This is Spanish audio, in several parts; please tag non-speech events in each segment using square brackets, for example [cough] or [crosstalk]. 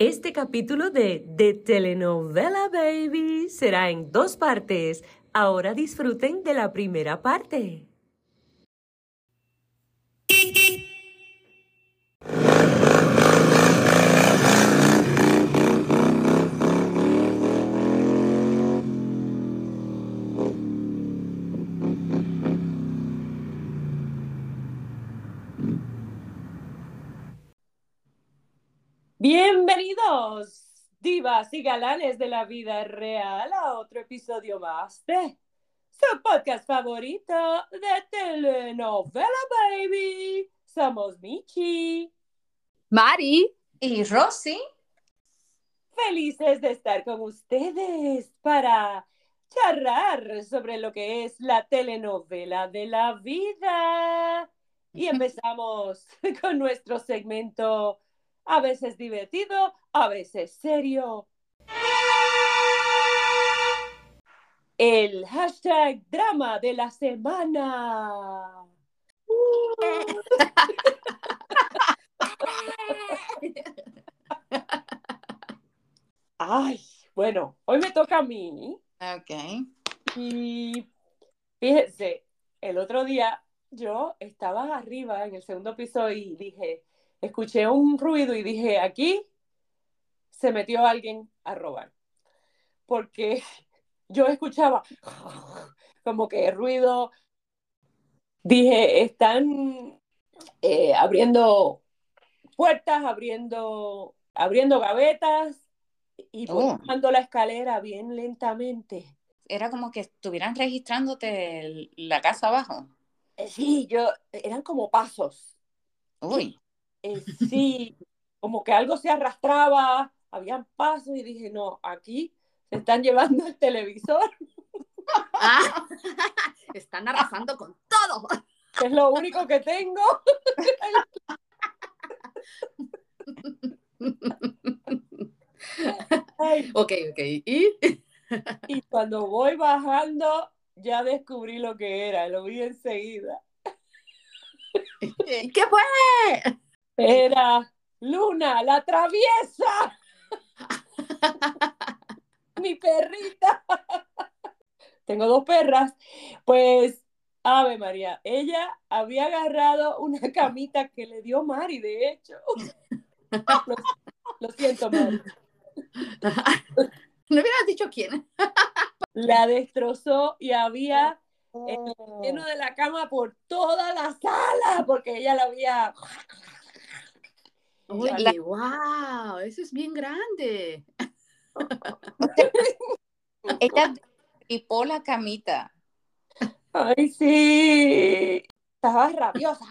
Este capítulo de The Telenovela Baby será en dos partes. Ahora disfruten de la primera parte. Bienvenidos, divas y galanes de la vida real, a otro episodio más de su podcast favorito de telenovela, baby. Somos Michi. Mari. Y Rosy. Felices de estar con ustedes para charlar sobre lo que es la telenovela de la vida. Y [laughs] empezamos con nuestro segmento a veces divertido, a veces serio. El hashtag drama de la semana. Ay, bueno, hoy me toca a mí. Ok. Y fíjense, el otro día yo estaba arriba en el segundo piso y dije, escuché un ruido y dije, aquí se metió alguien a robar. Porque [laughs] yo escuchaba [laughs] como que ruido. Dije, están eh, abriendo puertas, abriendo, abriendo gavetas y Oh. bajando la escalera bien lentamente. Era como que estuvieran registrándote la casa abajo. Eh, Sí, yo, eran como pasos. Uy. Eh, sí, como que algo se arrastraba, habían pasos y dije, no, aquí se están llevando el televisor, Ah, [laughs] están arrasando con todo. es lo único que tengo. Ay, [laughs] Ok, ok. ¿Y? y cuando voy bajando, ya descubrí lo que era, lo vi enseguida. [laughs] ¿Qué fue? Era Luna, la traviesa, [laughs] mi perrita. Tengo dos perras. Pues, Ave María, ella había agarrado una camita que le dio Mari, de hecho. [laughs] Lo, lo siento, Mari. [laughs] No hubieras dicho quién. La destrozó y había Oh. lleno de la cama por toda la sala, porque ella la había. Oye, La- wow, eso es bien grande. [laughs] Ella [laughs] tripó la camita. Ay, sí. Estaba rabiosa.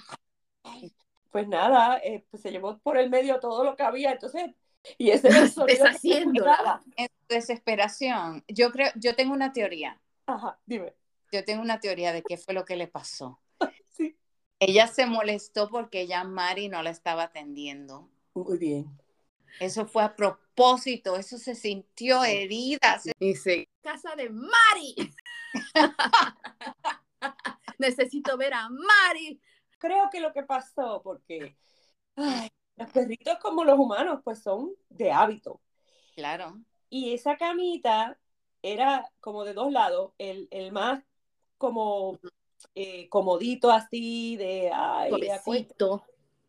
Pues nada, eh, pues se llevó por el medio todo lo que había, entonces, y ese era el [laughs] sonido escuchaba. En desesperación. Yo creo, yo tengo una teoría. Ajá, dime. Yo tengo una teoría de qué fue lo que le pasó. Ella se molestó porque ya Mari no la estaba atendiendo. Muy bien. Eso fue a propósito, eso se sintió herida. se- Dice, casa de Mari. [laughs] Necesito ver a Mari. Creo que lo que pasó, porque ay, los perritos como los humanos, pues son de hábito. Claro. Y esa camita era como de dos lados, el, el más como eh, comodito así, de, ay, Suavecito.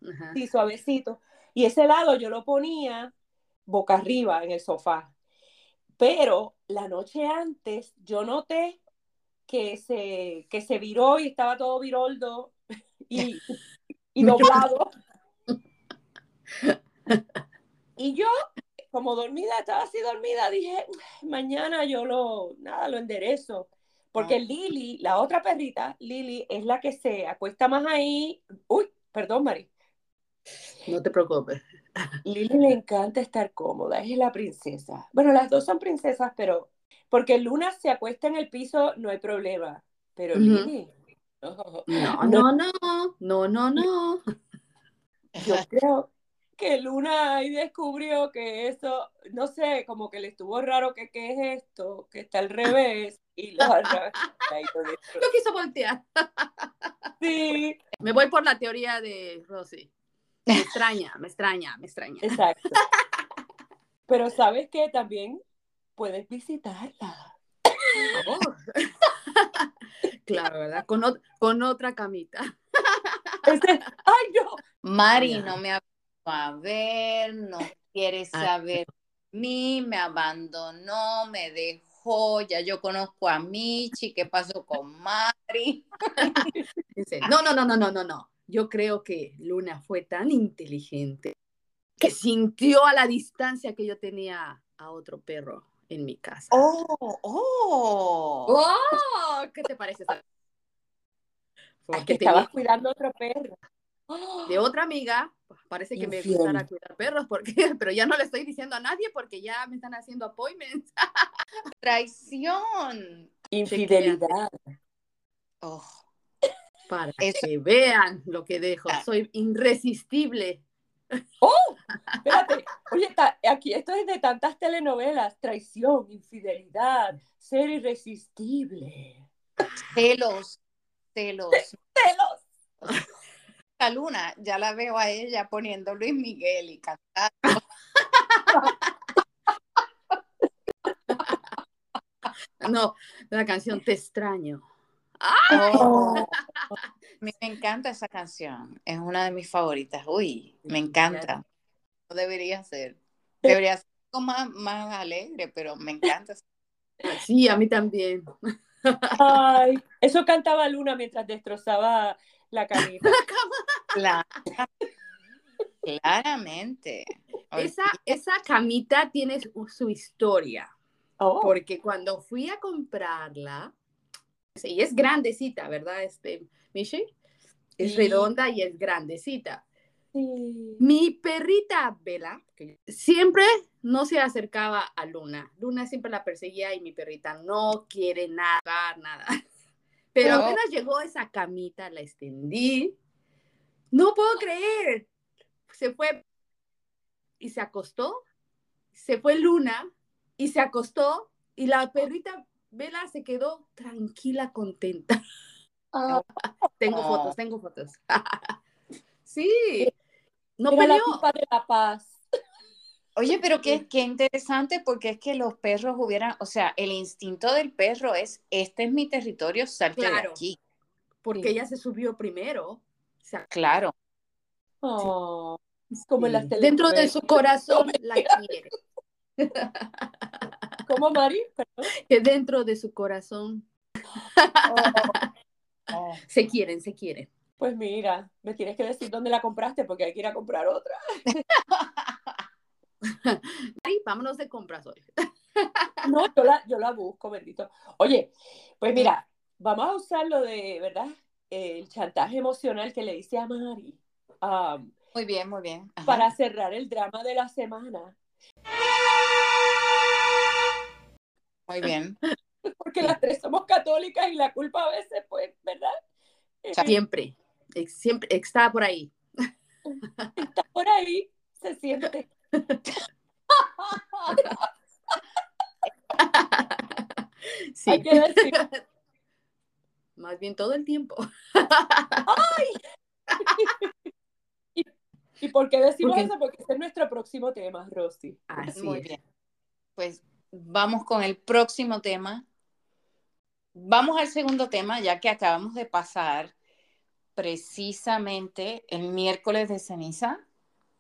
Ajá. sí, suavecito. Y ese lado yo lo ponía boca arriba en el sofá. Pero la noche antes yo noté que se, que se viró y estaba todo viroldo [laughs] y, y [laughs] doblado. [laughs] Y yo, como dormida, estaba así dormida, dije, mañana yo lo, nada, lo enderezo. Porque Ah. Lili, la otra perrita, Lili, es la que se acuesta más ahí. Uy, perdón, Mari. No te preocupes. Lili le encanta estar cómoda, es la princesa. Bueno, las dos son princesas, pero porque Luna se acuesta en el piso, no hay problema. Pero Ujú. Lili, No, no, no, no, no, no. yo creo que Luna ahí descubrió que eso, no sé, como que le estuvo raro que qué es esto, que está al revés y. Ahí [laughs] lo quiso voltear. Sí, Me voy por la teoría de Rosy. Me extraña, me extraña, me extraña. exacto. Pero sabes que también puedes visitarla. Oh. [laughs] claro, ¿verdad? Con, ot- con otra camita. [laughs] Este, ay, no. Mari no me ha a ver, no quiere Ah. saber de mí, me abandonó, me dejó, ya yo conozco a Michi, ¿qué pasó con Mari? [laughs] Dice, no, no, no, no, no, no, no. Yo creo que Luna fue tan inteligente que sintió a la distancia que yo tenía a otro perro en mi casa. Oh, oh. ¡Oh! ¿Qué te parece? Porque que tenía estabas cuidando a otro perro. De otra amiga, pues, parece que me Infiel. gustara cuidar perros, porque, [laughs] pero ya no le estoy diciendo a nadie porque ya me están haciendo appointments. [laughs] Traición. Infidelidad. Oh, Para Eso- que vean lo que dejo. Ah. Soy irresistible. [laughs] Espérate, oye, ta- aquí esto es de tantas telenovelas, traición, infidelidad, ser irresistible. celos, celos. ¡Celos! La luna, ya la veo a ella poniendo Luis Miguel y cantando. No, la canción Te extraño. Oh, a mí me encanta esa canción, es una de mis favoritas. Uy, me encanta. No debería ser. Debería ser algo más, más alegre, pero me encanta. Sí, a mí también. Ay, eso cantaba Luna mientras destrozaba la [laughs] camita. Cla- [laughs] Claramente. Esa, esa camita tiene su, su historia, Oh, porque cuando fui a comprarla, y es grandecita, ¿verdad, este, Michi? Es Sí. redonda y es grandecita. sí. Mi perrita que siempre no se acercaba a Luna. Luna siempre la perseguía y mi perrita no quiere nada, nada. [laughs] Pero Pero- apenas llegó esa camita, la extendí. No puedo creer. Se fue y se acostó. Se fue Luna y se acostó y la perrita Bella se quedó tranquila, contenta. Ah, [laughs] Tengo Oh. fotos, tengo fotos. [laughs] sí. No era la peleó. tipa de la paz. Oye, pero qué, qué interesante porque es que los perros hubieran, o sea, el instinto del perro es, este es mi territorio, salte de aquí. porque Sí. ella se subió primero. O sea, Claro. Oh, como en las sí, dentro de su corazón [laughs] la quiere. [laughs] ¿Cómo, Mari? Perdón. Que dentro de su corazón Oh. [laughs] se quieren, se quieren. Pues mira, me tienes que decir dónde la compraste porque hay que ir a comprar otra. Ay, vámonos de compras hoy. No, yo la, yo la busco, bendito. Oye, pues mira, vamos a usar lo de, ¿verdad? El chantaje emocional que le hice a Mari um, Muy bien, muy bien. Ajá. para cerrar el drama de la semana. Muy bien. [laughs] Porque las tres somos católicas y la culpa a veces, pues, ¿verdad? Eh, Siempre, siempre está por ahí. [laughs] está por ahí, se siente. [laughs] Sí, Hay que decir, más bien todo el tiempo. [laughs] ¿y por qué decimos Porque- eso? Porque ese es nuestro próximo tema, Rosy. Así Muy es. bien. Pues vamos con el próximo tema. Vamos al segundo tema, ya que acabamos de pasar precisamente el miércoles de ceniza.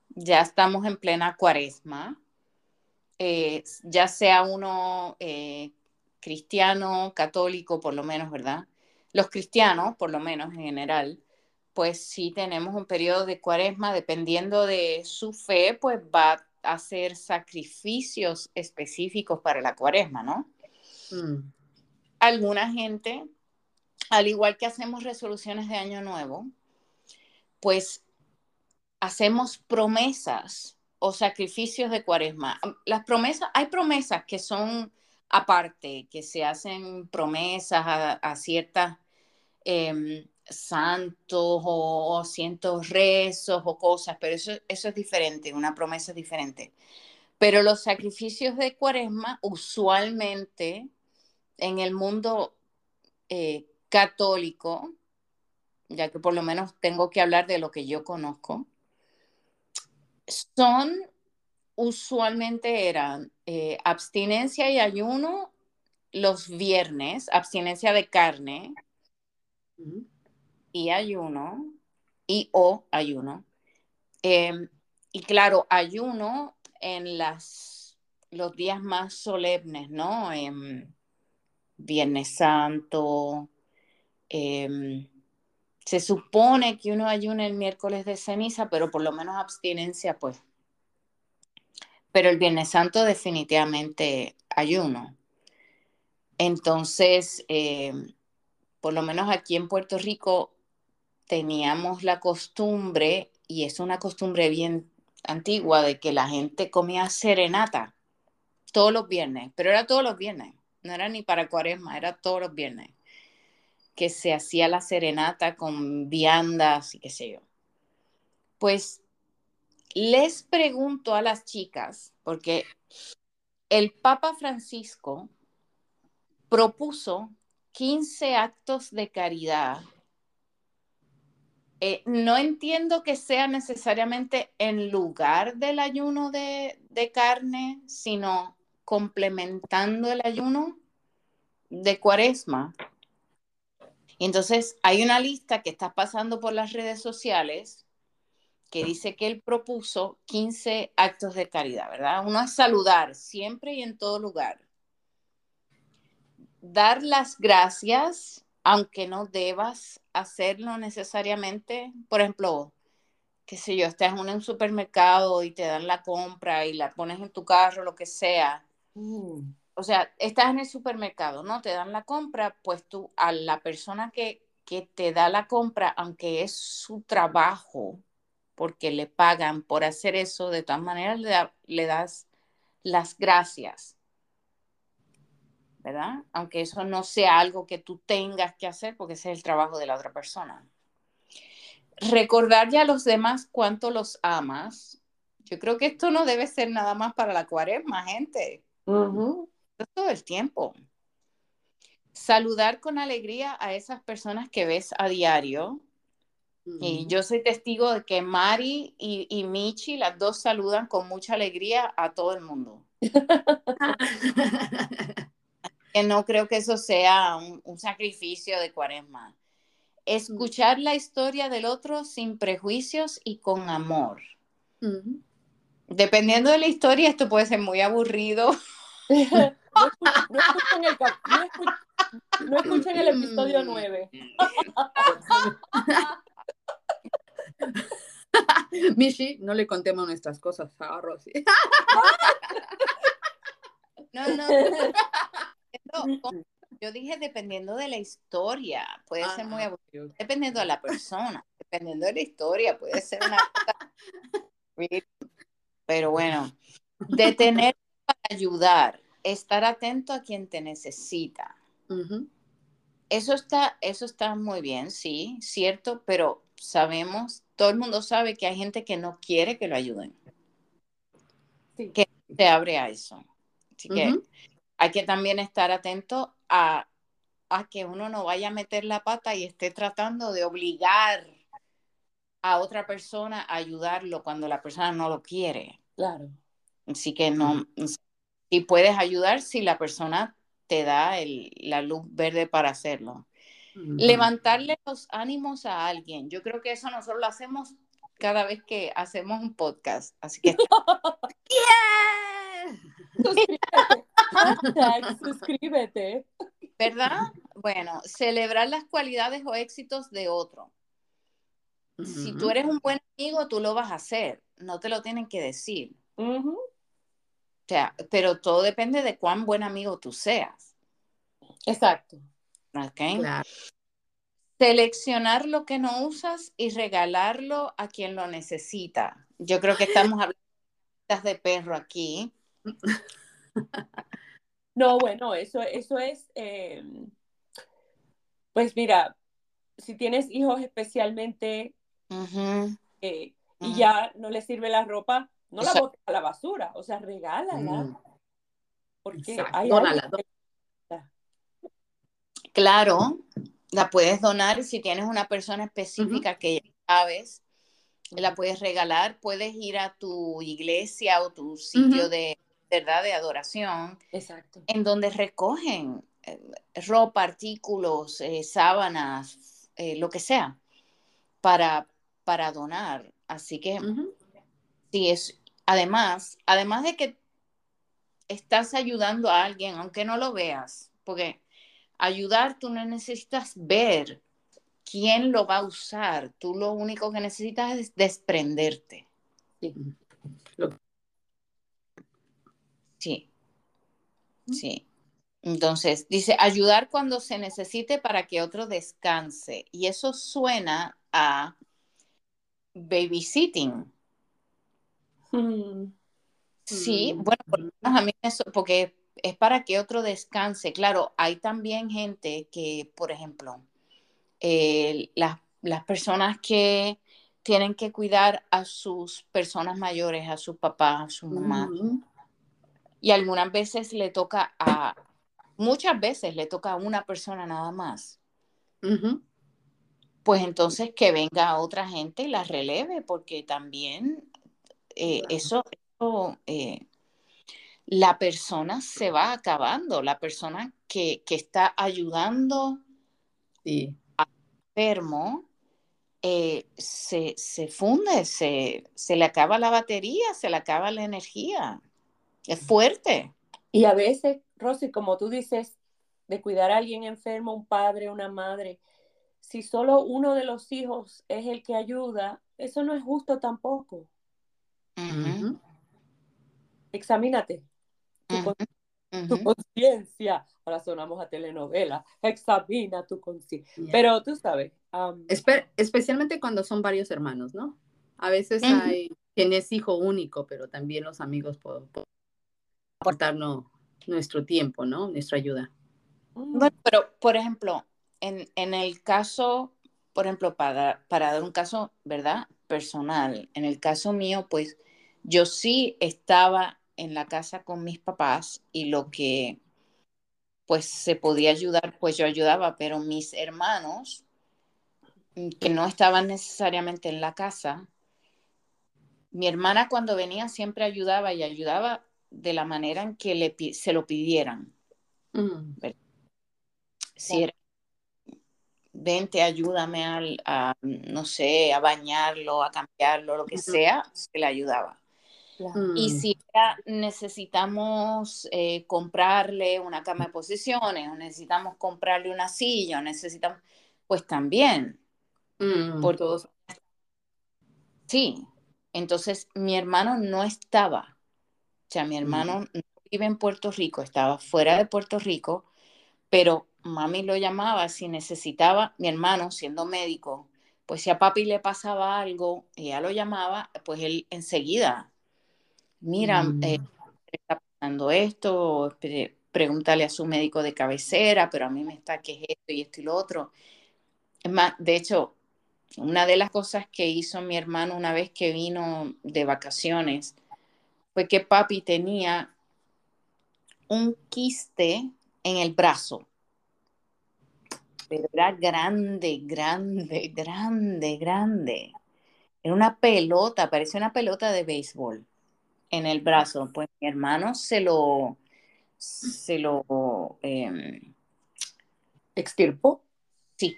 Ya estamos en plena cuaresma. Eh, ya sea uno eh, cristiano, católico, por lo menos, ¿verdad? Los cristianos, por lo menos en general, pues sí tenemos un periodo de cuaresma, dependiendo de su fe, pues va a hacer sacrificios específicos para la cuaresma, ¿no? Mm, Alguna gente, al igual que hacemos resoluciones de año nuevo, pues hacemos promesas o sacrificios de cuaresma. Las promesas, hay promesas que son aparte, que se hacen promesas a, a ciertas em, santos o, cientos rezos o cosas, pero eso, eso es diferente, una promesa es diferente. Pero los sacrificios de cuaresma usualmente en el mundo eh, católico, ya que por lo menos tengo que hablar de lo que yo conozco, son usualmente eran eh, abstinencia y ayuno los viernes, abstinencia de carne Y ayuno y o ayuno. Em, y claro, ayuno en las, los días más solemnes, ¿no? Em, Viernes Santo. em, se supone que uno ayuna el miércoles de ceniza, pero por lo menos abstinencia, pues. Pero el Viernes Santo definitivamente ayuno. Entonces, por lo menos aquí en Puerto Rico teníamos la costumbre, y es una costumbre bien antigua, de que la gente comía serenata todos los viernes, pero era todos los viernes, no era ni para cuaresma, era todos los viernes, que se hacía la serenata con viandas y qué sé yo. Pues les pregunto a las chicas, porque el Papa Francisco propuso 15 actos de caridad. Eh, no entiendo que sea necesariamente en lugar del ayuno de, de carne, sino complementando el ayuno de cuaresma. Entonces, hay una lista que está pasando por las redes sociales que dice que él propuso 15 actos de caridad, ¿verdad? Uno es saludar siempre y en todo lugar. Dar las gracias, aunque no debas hacerlo necesariamente. Por ejemplo, qué sé yo, estás en un supermercado y te dan la compra y la pones en tu carro, lo que sea. Mm. O sea, estás en el supermercado, ¿no? Te dan la compra, pues tú a la persona que, que te da la compra, aunque es su trabajo, porque le pagan por hacer eso, de todas maneras le, da- le das las gracias, ¿verdad? Aunque eso no sea algo que tú tengas que hacer, porque ese es el trabajo de la otra persona. Recordarle a los demás cuánto los amas. Yo creo que esto no debe ser nada más para la cuaresma, gente. Esto es todo el tiempo. Saludar con alegría a esas personas que ves a diario. Y yo soy testigo de que Mari y, y Michi, las dos saludan con mucha alegría a todo el mundo. [laughs] Que no creo que eso sea un, un sacrificio de cuaresma. Escuchar la historia del otro sin prejuicios y con amor. Dependiendo de la historia, esto puede ser muy aburrido. [laughs] No, escu- no escuchen el, no escu- no escuchen el episodio 9. [laughs] Mishi, no le contemos nuestras cosas a Rosy. [laughs] No, no. Yo dije dependiendo de la historia, puede ser muy Ah, aburrido. Dependiendo de la persona, dependiendo de la historia, puede ser una. [laughs] Pero bueno, detener para ayudar, estar atento a quien te necesita. Eso está, eso está muy bien, sí, cierto, pero sabemos, todo el mundo sabe que hay gente que no quiere que lo ayuden, Sí. que se abre a eso. Así que. Hay que también estar atento a, a que uno no vaya a meter la pata y esté tratando de obligar a otra persona a ayudarlo cuando la persona no lo quiere. Claro. Así que no, si puedes ayudar, si la persona te da el- la luz verde para hacerlo. Levantarle los ánimos a alguien. Yo creo que eso nosotros lo hacemos cada vez que hacemos un podcast. Así que [laughs] ¡Yeah! [laughs] Suscríbete. Hashtag suscríbete. ¿verdad? Bueno, celebrar las cualidades o éxitos de otro. Si tú eres un buen amigo, tú lo vas a hacer. No te lo tienen que decir. O sea, pero todo depende de cuán buen amigo tú seas. Exacto. ¿ok? Claro. Seleccionar lo que no usas y regalarlo a quien lo necesita. Yo creo que estamos hablando de perro aquí. [laughs] No, bueno, eso, eso es, eh, pues mira, si tienes hijos especialmente eh, y ya no les sirve la ropa, no la botes a la basura, o sea, regálala, Mm, porque hay Claro, la puedes donar si tienes una persona específica que ya sabes la puedes regalar, puedes ir a tu iglesia o tu sitio de verdad de adoración, Exacto. en donde recogen eh, ropa, artículos, eh, sábanas, eh, lo que sea, para, para donar. Así que sí, es, además, además de que estás ayudando a alguien, aunque no lo veas, porque ayudar tú no necesitas ver quién lo va a usar, tú lo único que necesitas es desprenderte. Lo- Sí, sí. Entonces, dice, ayudar cuando se necesite para que otro descanse. Y eso suena a babysitting. Mm, Sí, Mm. bueno, por lo menos a mí eso, porque es para que otro descanse. Claro, hay también gente que, por ejemplo, eh, las, las personas que tienen que cuidar a sus personas mayores, a sus papás, a su mamá. Y algunas veces le toca a, muchas veces le toca a una persona nada más. Pues entonces que venga otra gente y la releve, porque también eh, Claro. eso, eso, eh, la persona se va acabando, la persona que, que está ayudando Sí. enfermo eh, se, se funde, se, se le acaba la batería, se le acaba la energía. Es fuerte. Y a veces, Rosy, como tú dices, de cuidar a alguien enfermo, un padre, una madre, si solo uno de los hijos es el que ayuda, eso no es justo tampoco. Examínate tu, conciencia. Ahora sonamos a telenovela. Examina tu conciencia. Pero tú sabes, Espe- especialmente cuando son varios hermanos, ¿no? A veces hay quien es hijo único, pero también los amigos pueden aportarnos nuestro tiempo, ¿no? Nuestra ayuda. mm, Bueno, pero por ejemplo, en, en el caso, por ejemplo, para, para dar un caso, ¿verdad? Personal, en el caso mío, pues yo sí estaba en la casa con mis papás y lo que pues se podía ayudar, pues yo ayudaba, pero mis hermanos, mm, que no estaban necesariamente en la casa, mi hermana cuando venía siempre ayudaba y ayudaba de la manera en que le, se lo pidieran. Mm. si era, vente, ayúdame al- a, no sé, a bañarlo, a cambiarlo, lo que sea, se le ayudaba. Y Mm. si era, necesitamos eh, comprarle una cama de posiciones, o necesitamos comprarle una silla, o necesitamos, pues también, Mm, Por- todos. sí. Entonces, mi hermano no estaba, sea, mi hermano no vive en Puerto Rico, estaba fuera de Puerto Rico, pero mami lo llamaba si necesitaba, mi hermano siendo médico, pues si a papi le pasaba algo, ella lo llamaba, pues él enseguida, mira, Mm. eh, está pasando esto, pre- pregúntale a su médico de cabecera, pero a mí me está que es esto y esto y lo otro. Es más, de hecho, una de las cosas que hizo mi hermano una vez que vino de vacaciones fue que papi tenía un quiste en el brazo. Pero era grande, grande, grande, grande. Era una pelota, parecía una pelota de béisbol en el brazo. Pues mi hermano se lo, se lo, em, ¿Extirpó? sí,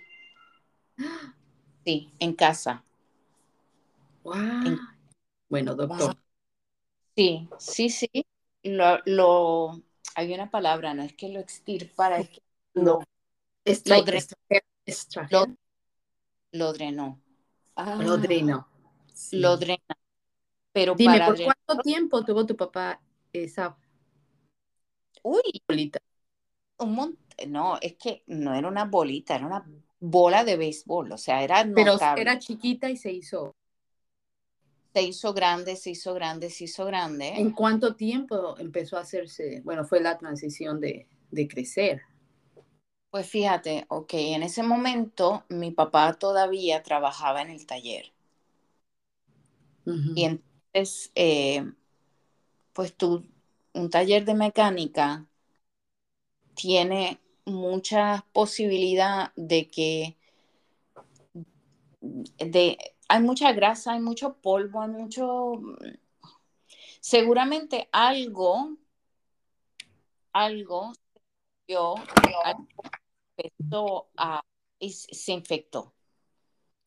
sí, en casa. Guau. Bueno, doctor. Sí, sí, sí. Lo, lo, hay una palabra, no es que lo extirpara, es que lo, Extra- Lo dre- extrajer- extrajer- lo, lo drenó. Ah, lo. Sí. Lo drena. Pero Dime, para ¿por drenar, cuánto tiempo tuvo tu papá esa uy, bolita? un montón. No, es que no era una bolita, era una bola de béisbol. O sea, era Pero notable. era chiquita y se hizo. Se hizo grande, se hizo grande, se hizo grande. ¿En cuánto tiempo empezó a hacerse? Bueno, fue la transición de, de crecer. Pues fíjate, ok, en ese momento mi papá todavía trabajaba en el taller. Y entonces, eh, pues tú, un taller de mecánica tiene mucha posibilidad de que, de, hay mucha grasa, hay mucho polvo, hay mucho... Seguramente algo, algo, yo, empezó a... y se infectó.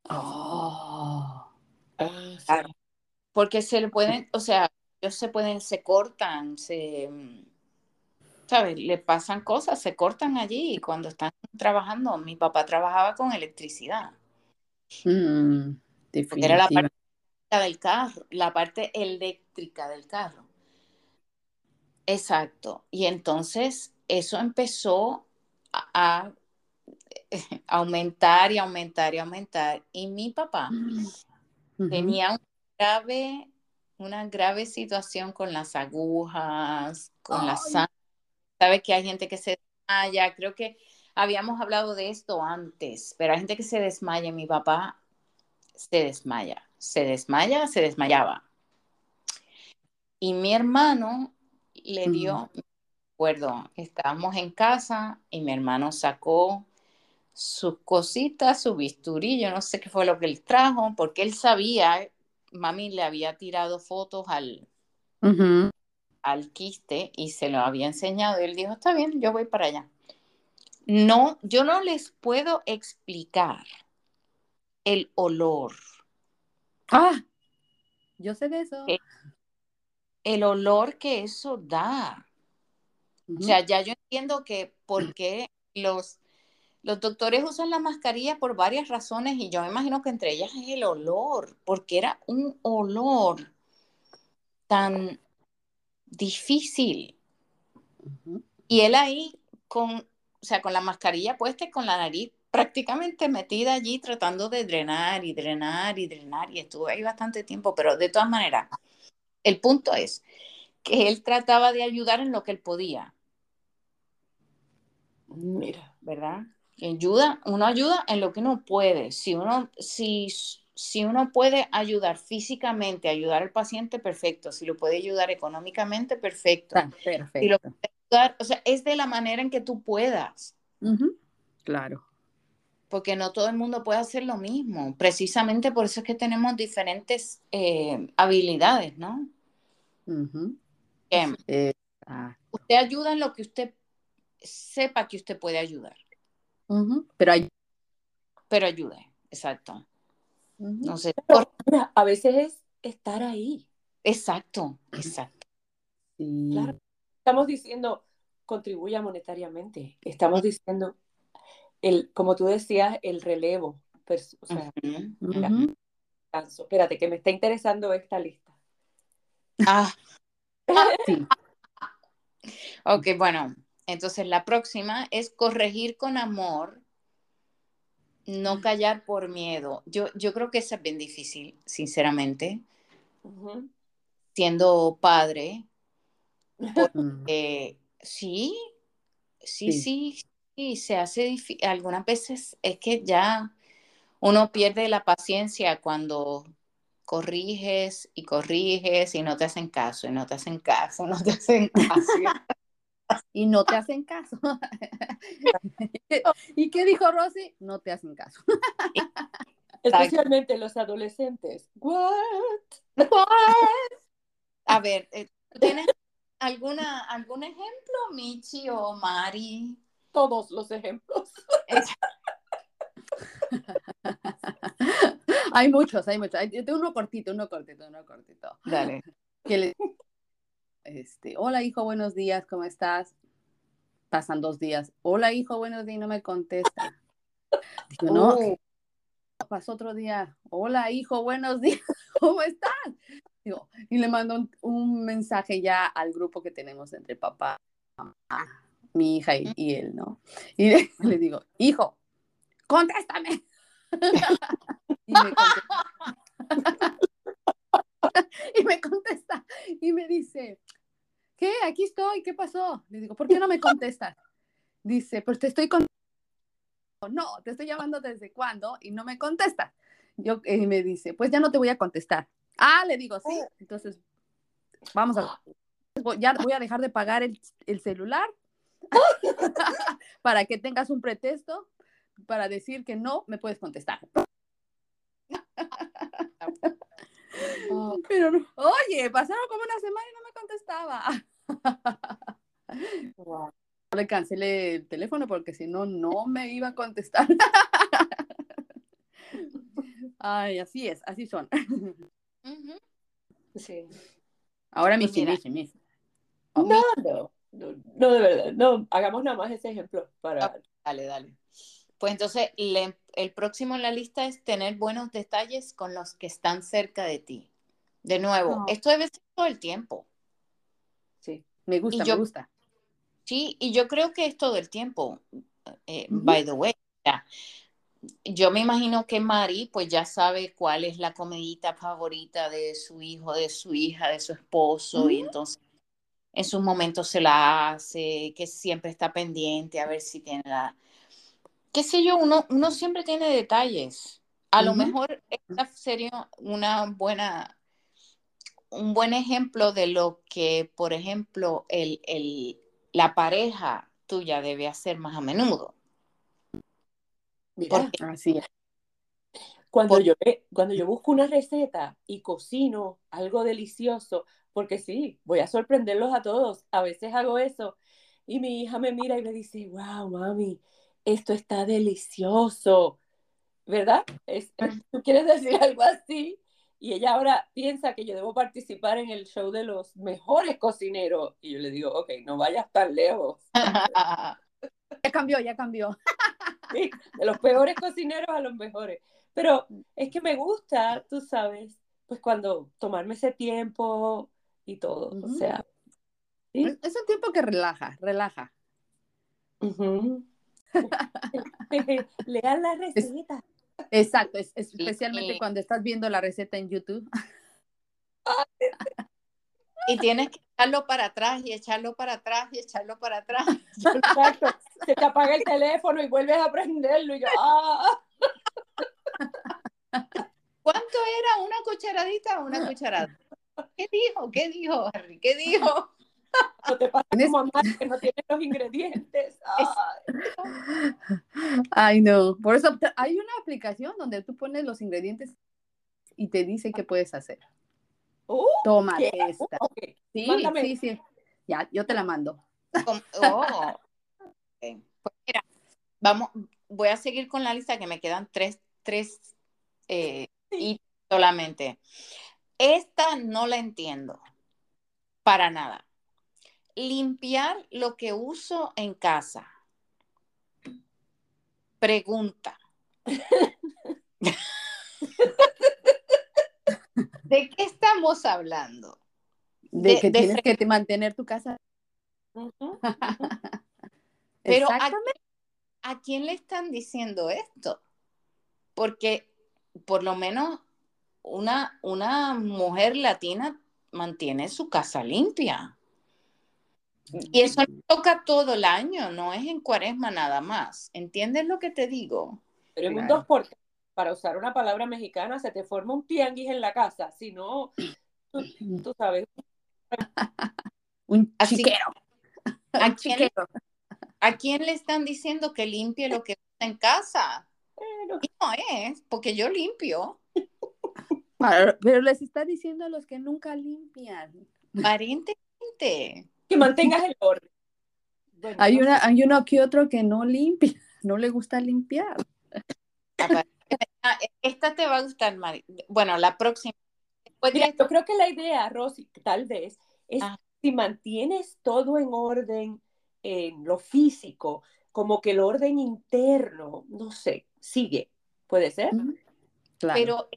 Oh. Claro. Porque se le pueden, o sea, ellos se pueden, se cortan, se, ¿sabes? Le pasan cosas, se cortan allí cuando están trabajando, mi papá trabajaba con electricidad, Mm, porque era la parte del carro, la parte eléctrica del carro. Exacto. Y entonces eso empezó a, a [laughs] aumentar y aumentar y aumentar. Y mi papá Ujú. tenía una grave, una grave situación con las agujas, con la sangre. Sabes que hay gente que se desmaya. Creo que habíamos hablado de esto antes, pero hay gente que se desmaya. Mi papá se desmaya, se desmaya, se desmayaba. Y mi hermano le dio, me acuerdo, estábamos en casa y mi hermano sacó sus cositas, su bisturí, yo no sé qué fue lo que él trajo, porque él sabía, mami le había tirado fotos al, al quiste y se lo había enseñado y él dijo, está bien, yo voy para allá. No, yo no les puedo explicar el olor, Ah, yo sé de eso. Eh, el olor que eso da. O sea, ya yo entiendo que por qué los, los doctores usan la mascarilla por varias razones y yo me imagino que entre ellas es el olor, porque era un olor tan difícil. Y él ahí con, o sea, con la mascarilla puesta y con la nariz prácticamente metida allí tratando de drenar y drenar y drenar y estuve ahí bastante tiempo, pero de todas maneras, el punto es que él trataba de ayudar en lo que él podía, Mira. ¿verdad? Ayuda, uno ayuda en lo que uno puede. Si uno, si, si uno puede ayudar físicamente, ayudar al paciente, perfecto. Si lo puede ayudar económicamente, perfecto. Está perfecto. Si lo puede ayudar, o sea, es de la manera en que tú puedas. Claro. Porque no todo el mundo puede hacer lo mismo. Precisamente por eso es que tenemos diferentes eh, habilidades, ¿no? Ujú. Que Exacto. usted ayuda en lo que usted sepa que usted puede ayudar. Pero hay. pero ayude, exacto. No sé, a veces es estar ahí. exacto, [clears throat] exacto. Sí. Claro. Estamos diciendo, contribuya monetariamente. Estamos diciendo, el, como tú decías, el relevo. o sea. Espérate, que me está interesando esta lista. Ah, [laughs] Sí. ok, bueno, entonces la próxima es corregir con amor, no callar por miedo. Yo, yo creo que esa es bien difícil, sinceramente, siendo padre. [laughs] Sí, sí, Sí. sí, sí, se hace difícil. Algunas veces es que ya uno pierde la paciencia cuando corriges y corriges y no te hacen caso, y no te hacen caso, no te hacen [laughs] caso. Y no te hacen caso. [laughs] ¿Y qué dijo Rosy? No te hacen caso. [laughs] Especialmente los adolescentes. What? A ver, eh, ¿tienes alguna, algún ejemplo, Michi o Mari? Todos los ejemplos. [laughs] hay muchos, hay muchos. Yo tengo uno cortito, uno cortito, uno cortito. Dale. Que le- este, hola hijo, buenos días, ¿cómo estás? Pasan dos días. Hola hijo, buenos días, y no me contesta. Digo, no, Uh, ¿qué pasó otro día. Hola hijo, buenos días, [laughs] ¿cómo estás? Digo, y le mando un, un mensaje ya al grupo que tenemos entre papá, mamá, mi hija y, y él, ¿no? Y le, [laughs] le digo, hijo, contéstame. [laughs] y, me contesta, [laughs] y me contesta y me dice, ¿qué? Aquí estoy, ¿qué pasó? Le digo, ¿por qué no me contestas? Dice, pues te estoy con no, te estoy llamando desde cuándo y no me contestas. Yo, y me dice, pues ya no te voy a contestar. Ah, le digo, sí. Entonces, vamos a, ya voy a dejar de pagar el, el celular [laughs] para que tengas un pretexto para decir que no me puedes contestar. Pero no- oye, pasaron como una semana y no me contestaba. wow. Le cancelé el teléfono porque si no, no me iba a contestar. Ay, así es, así son. Sí. Ahora Pues mis mis, mis. No, no, no, no, de verdad. No, hagamos nada más ese ejemplo para. Dale, dale. Pues entonces, le- el próximo en la lista es tener buenos detalles con los que están cerca de ti. De nuevo, esto debe ser todo el tiempo. Sí. Me gusta, yo- me gusta. Sí, y yo creo que es todo el tiempo. eh, Ujú. By the way, ya. yo me imagino que Mari, pues ya sabe cuál es la comidita favorita de su hijo, de su hija, de su esposo, y entonces en sus momentos se la hace, que siempre está pendiente a ver si tiene la... qué sé yo, uno, uno siempre tiene detalles. A lo mejor esta sería una buena, un buen ejemplo de lo que, por ejemplo, el, el- la pareja tuya debe hacer más a menudo. Mira, Porque- Así es. cuando yo, cuando yo busco una receta y cocino algo delicioso, porque sí, voy a sorprenderlos a todos. A veces hago eso y mi hija me mira y me dice, wow, mami, esto está delicioso, ¿verdad? Es- ¿Tú quieres decir algo así? Y ella ahora piensa que yo debo participar en el show de los mejores cocineros. Y yo le digo, ok, no vayas tan lejos. [laughs] Ya cambió, ya cambió. [laughs] Sí, de los peores cocineros a los mejores. Pero es que me gusta, tú sabes, pues cuando tomarme ese tiempo y todo. O sea, ¿sí? Es, es un tiempo que relaja, relaja. Ujú. [laughs] Lean la receta. Exacto, es, es especialmente Sí. cuando estás viendo la receta en YouTube. y tienes que echarlo para atrás y echarlo para atrás y echarlo para atrás. Exacto. Se te apaga el teléfono y vuelves a prenderlo y yo, ah, ¿Cuánto era una cucharadita o una cucharada? ¿Qué dijo? ¿Qué dijo, Harry? ¿Qué dijo? no te pasa como a Mar, que no tiene los ingredientes. Ay. Ay, no. Por eso hay una aplicación donde tú pones los ingredientes y te dice qué puedes hacer. Uh, Toma ¿qué? esta. Ok. Sí, Mándame. sí, sí. Ya, yo te la mando. [laughs] Oh. Ok. Pues mira, vamos, voy a seguir con la lista que me quedan tres, tres eh, y solamente. Esta no la entiendo para nada. Limpiar lo que uso en casa. Pregunta. [laughs] ¿De qué estamos hablando? De, De- que de tienes que te mantener tu casa. [laughs] Pero ¿a, Exactamente. ¿a quién le están diciendo esto? Porque por lo menos una, una mujer latina mantiene su casa limpia. Y eso toca todo el año, no es en cuaresma nada más. ¿Entiendes lo que te digo? Pero en un Claro. 2 por para usar una palabra mexicana, se te forma un tianguis en la casa. Si no, tú, tú sabes. [laughs] Un chiquero. [laughs] ¿A Un quién. ¿A quién le están diciendo que limpie lo que usa en casa? Y no es, porque yo limpio. Pero, pero les está diciendo a los que nunca limpian. Aparentemente. que mantengas el orden. Bueno, Hay, no una, hay uno que otro que no limpia, [laughs] no le gusta limpiar. Ah, Esta te va a gustar, Mari. Bueno, la próxima. Mira, yo creo que la idea, Rosy, tal vez, es Ah. si mantienes todo en orden en lo físico, como que el orden interno, no sé, sigue. ¿Puede ser? Claro. Pero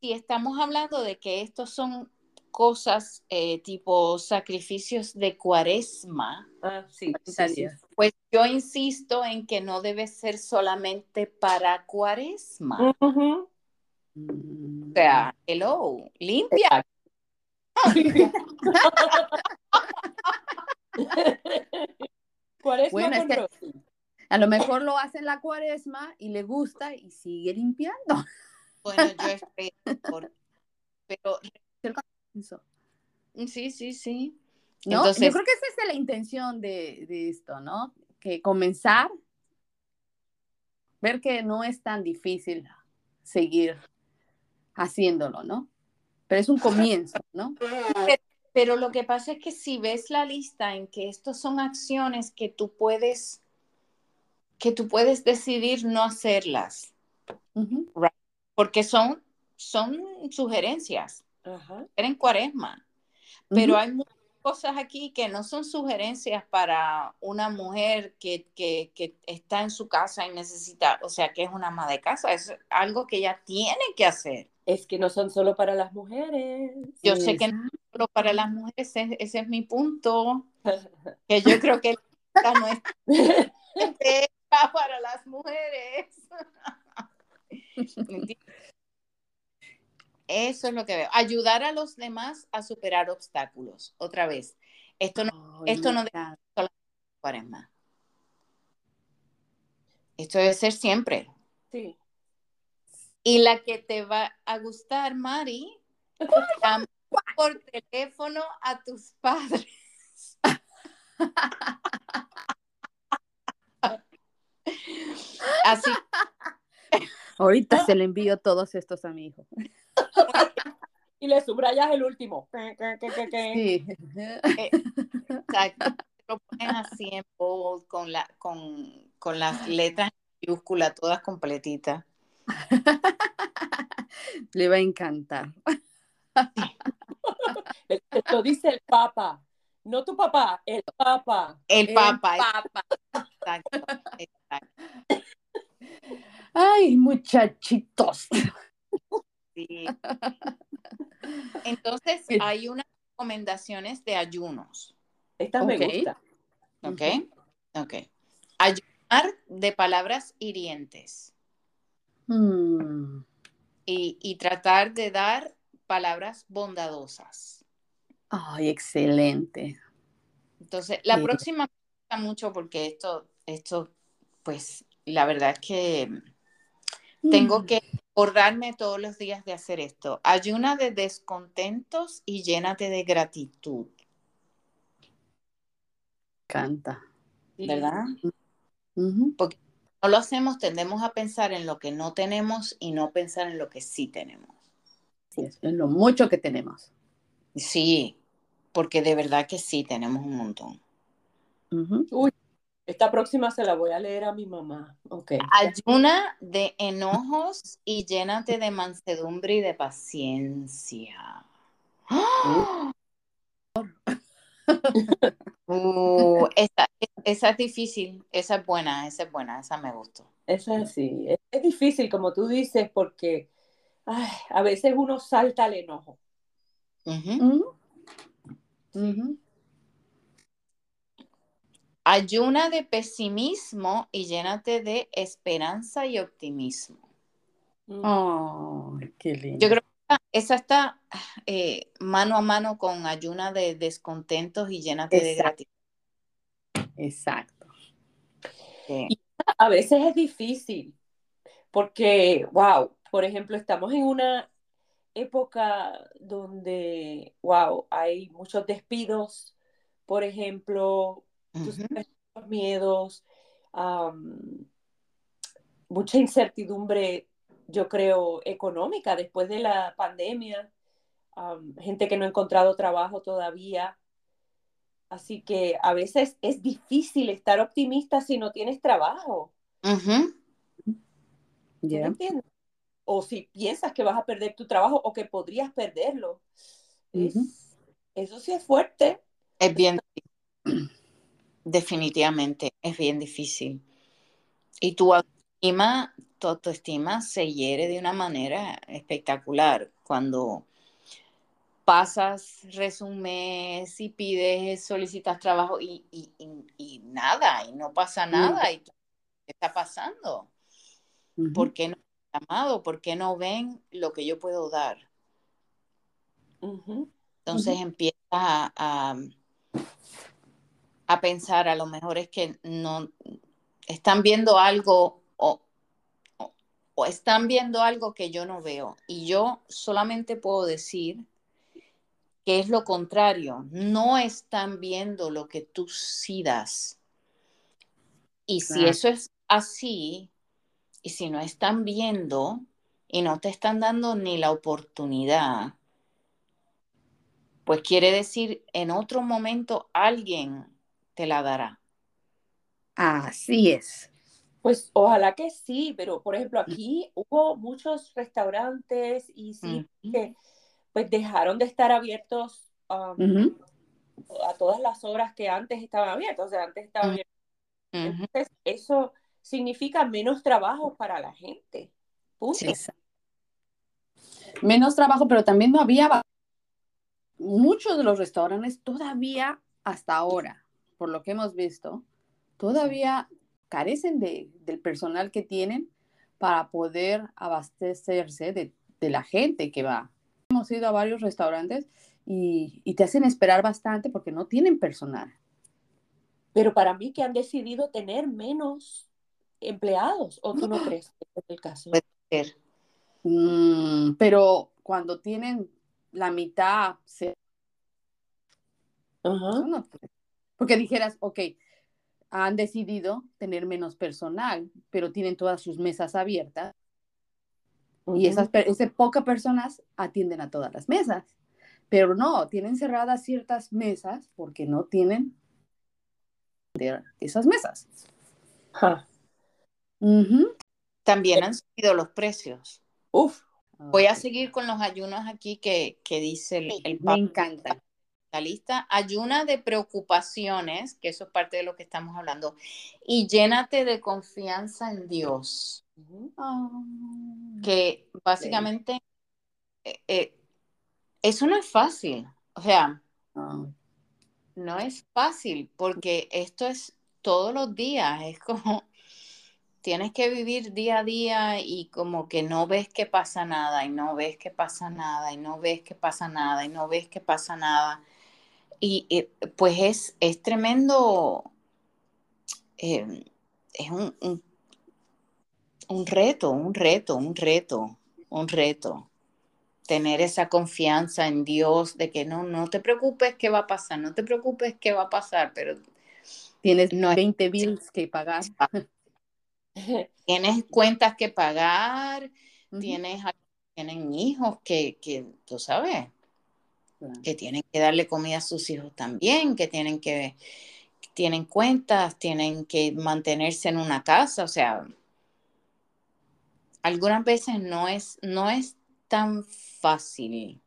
si estamos hablando de que estos son cosas eh, tipo sacrificios de cuaresma, Ah, sí, sí, sí. Sanitarias. pues yo insisto en que no debe ser solamente para cuaresma. O sea, hello, limpia. [laughs] Cuaresma Bueno, es que-. A lo mejor lo hace en la cuaresma y le gusta y sigue limpiando. Bueno, yo estoy por- pero Eso. sí, sí, sí. ¿No? Entonces, Yo creo que esa es la intención de, de esto, ¿no? Que comenzar, ver que no es tan difícil seguir haciéndolo, ¿no? Pero es un comienzo, ¿no? [laughs] Pero lo que pasa es que si ves la lista en que estos son acciones que tú puedes, que tú puedes decidir no hacerlas, porque son, son sugerencias, en cuaresma, pero hay muchas cosas aquí que no son sugerencias para una mujer que, que, que, está en su casa y necesita, o sea, que es una ama de casa, es algo que ella tiene que hacer. Es que no son solo para las mujeres. Yo sé que no solo para las mujeres, ese, es mi punto, [laughs] que yo creo que no [laughs] [laughs] es para las mujeres. Eso es lo que veo. Ayudar a los demás a superar obstáculos. Otra vez. Esto no, esto no debe más. Esto debe ser siempre. Sí. Y la que te va a gustar, Mari, [laughs] por teléfono a tus padres. [laughs] Así. [laughs] Ahorita se le envío todos estos a mi hijo. y le subrayas el último. Sí. Exacto. Lo pones así en bold con, la, con, con las letras mayúsculas todas completitas. [laughs] Le va a encantar. Lo [laughs] dice el Papa. No tu papá, el Papa. El Papa. El Papa. Exacto, exacto. Ay, muchachitos. [laughs] Entonces, hay unas recomendaciones de ayunos. Esta me gusta. Ok, ok. Ayunar de palabras hirientes. Hmm. Y, tratar de dar palabras bondadosas. Ay, excelente. Entonces, la próxima me gusta mucho porque esto, esto, pues, la verdad es que tengo mm. que acordarme todos los días de hacer esto. Ayuna de descontentos y llénate de gratitud. Canta. ¿Verdad? Porque no lo hacemos, tendemos a pensar en lo que no tenemos y no pensar en lo que sí tenemos. Sí, en lo mucho que tenemos. Sí, porque de verdad que sí tenemos un montón. Uy, esta próxima se la voy a leer a mi mamá. Okay. Ayuna de enojos y llénate de mansedumbre y de paciencia. Uh, esa, es difícil, esa es buena, esa es buena, esa me gustó. Esa sí, es, difícil como tú dices porque a veces uno salta al enojo. Ayuna de pesimismo y llénate de esperanza y optimismo. Oh, qué lindo. Yo creo que esa está eh, mano a mano con ayuna de descontentos y llénate de gratitud. Exacto. a veces es difícil porque, wow, por ejemplo, estamos en una época donde, wow, hay muchos despidos, por ejemplo, miedos, mucha incertidumbre, yo creo, económica después de la pandemia, gente que no ha encontrado trabajo todavía. Así que a veces es difícil estar optimista si no tienes trabajo. O si piensas que vas a perder tu trabajo o que podrías perderlo. eso sí es fuerte. Es bien definitivamente es bien difícil. Y tu autoestima, tu autoestima se hiere de una manera espectacular cuando pasas resumes y pides, solicitas trabajo y, nada, y no pasa nada, y ¿qué está pasando? ¿Por qué no llamado? ¿Por qué no ven lo que yo puedo dar? Entonces empieza a a pensar, a lo mejor es que no están viendo algo o, o, están viendo algo que yo no veo. Y yo solamente puedo decir que es lo contrario, no están viendo lo que tú sí das. Y si eso es así, y si no están viendo, y no te están dando ni la oportunidad, pues quiere decir en otro momento alguien te la dará. Así es. Pues ojalá que sí, pero por ejemplo aquí hubo muchos restaurantes y sí que pues dejaron de estar abiertos um, a todas las horas que antes estaban abiertos, o sea, antes estaban abiertos. Entonces eso significa menos trabajo para la gente. Menos trabajo, pero también no había muchos de los restaurantes todavía hasta ahora, por lo que hemos visto, todavía carecen de, del personal que tienen para poder abastecerse de, de, la gente que va. Hemos ido a varios restaurantes y, y te hacen esperar bastante porque no tienen personal. Pero para mí que han decidido tener menos empleados, ¿o tú no crees que es el caso? Puede ser. Mm, pero cuando tienen la mitad, se... porque dijeras, ok, han decidido tener menos personal, pero tienen todas sus mesas abiertas. Y esas, esas pocas personas atienden a todas las mesas. Pero no, tienen cerradas ciertas mesas porque no tienen esas mesas. También han subido los precios. Uf. Voy a seguir con los ayunos aquí que, dice el, el Me encanta. La lista, ayuna de preocupaciones, que eso es parte de lo que estamos hablando, y llénate de confianza en Dios. que básicamente eh, eh, eso no es fácil. O sea, no es fácil porque esto es todos los días, es como tienes que vivir día a día y como que no ves que pasa nada y no ves que pasa nada y no ves que pasa nada y no ves que pasa nada. Y, eh, pues es, es tremendo, eh, es un, un, reto, un reto, un reto, un reto. Tener esa confianza en Dios de que no, no te preocupes qué va a pasar, no te preocupes qué va a pasar, pero tienes no 20 bills que pagar. [laughs] tienes cuentas que pagar, tienes, tienen hijos que, tú sabes, que tienen que darle comida a sus hijos también, que tienen que, tienen cuentas, tienen que mantenerse en una casa, o sea, algunas veces no es, no es tan fácil.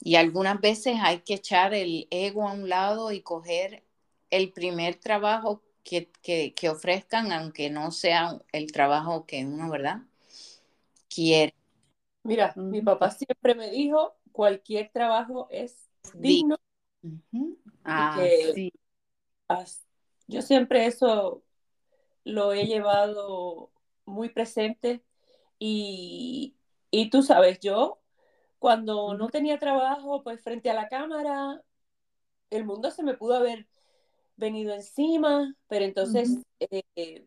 Y algunas veces hay que echar el ego a un lado y coger el primer trabajo que, ofrezcan, aunque no sea el trabajo que uno, ¿verdad? Quiere. Mira, mi papá siempre me dijo, cualquier trabajo es digno. Ah, sí. Yo siempre eso lo he llevado muy presente y, y tú sabes, yo cuando no tenía trabajo, pues frente a la cámara, el mundo se me pudo haber venido encima, pero entonces eh,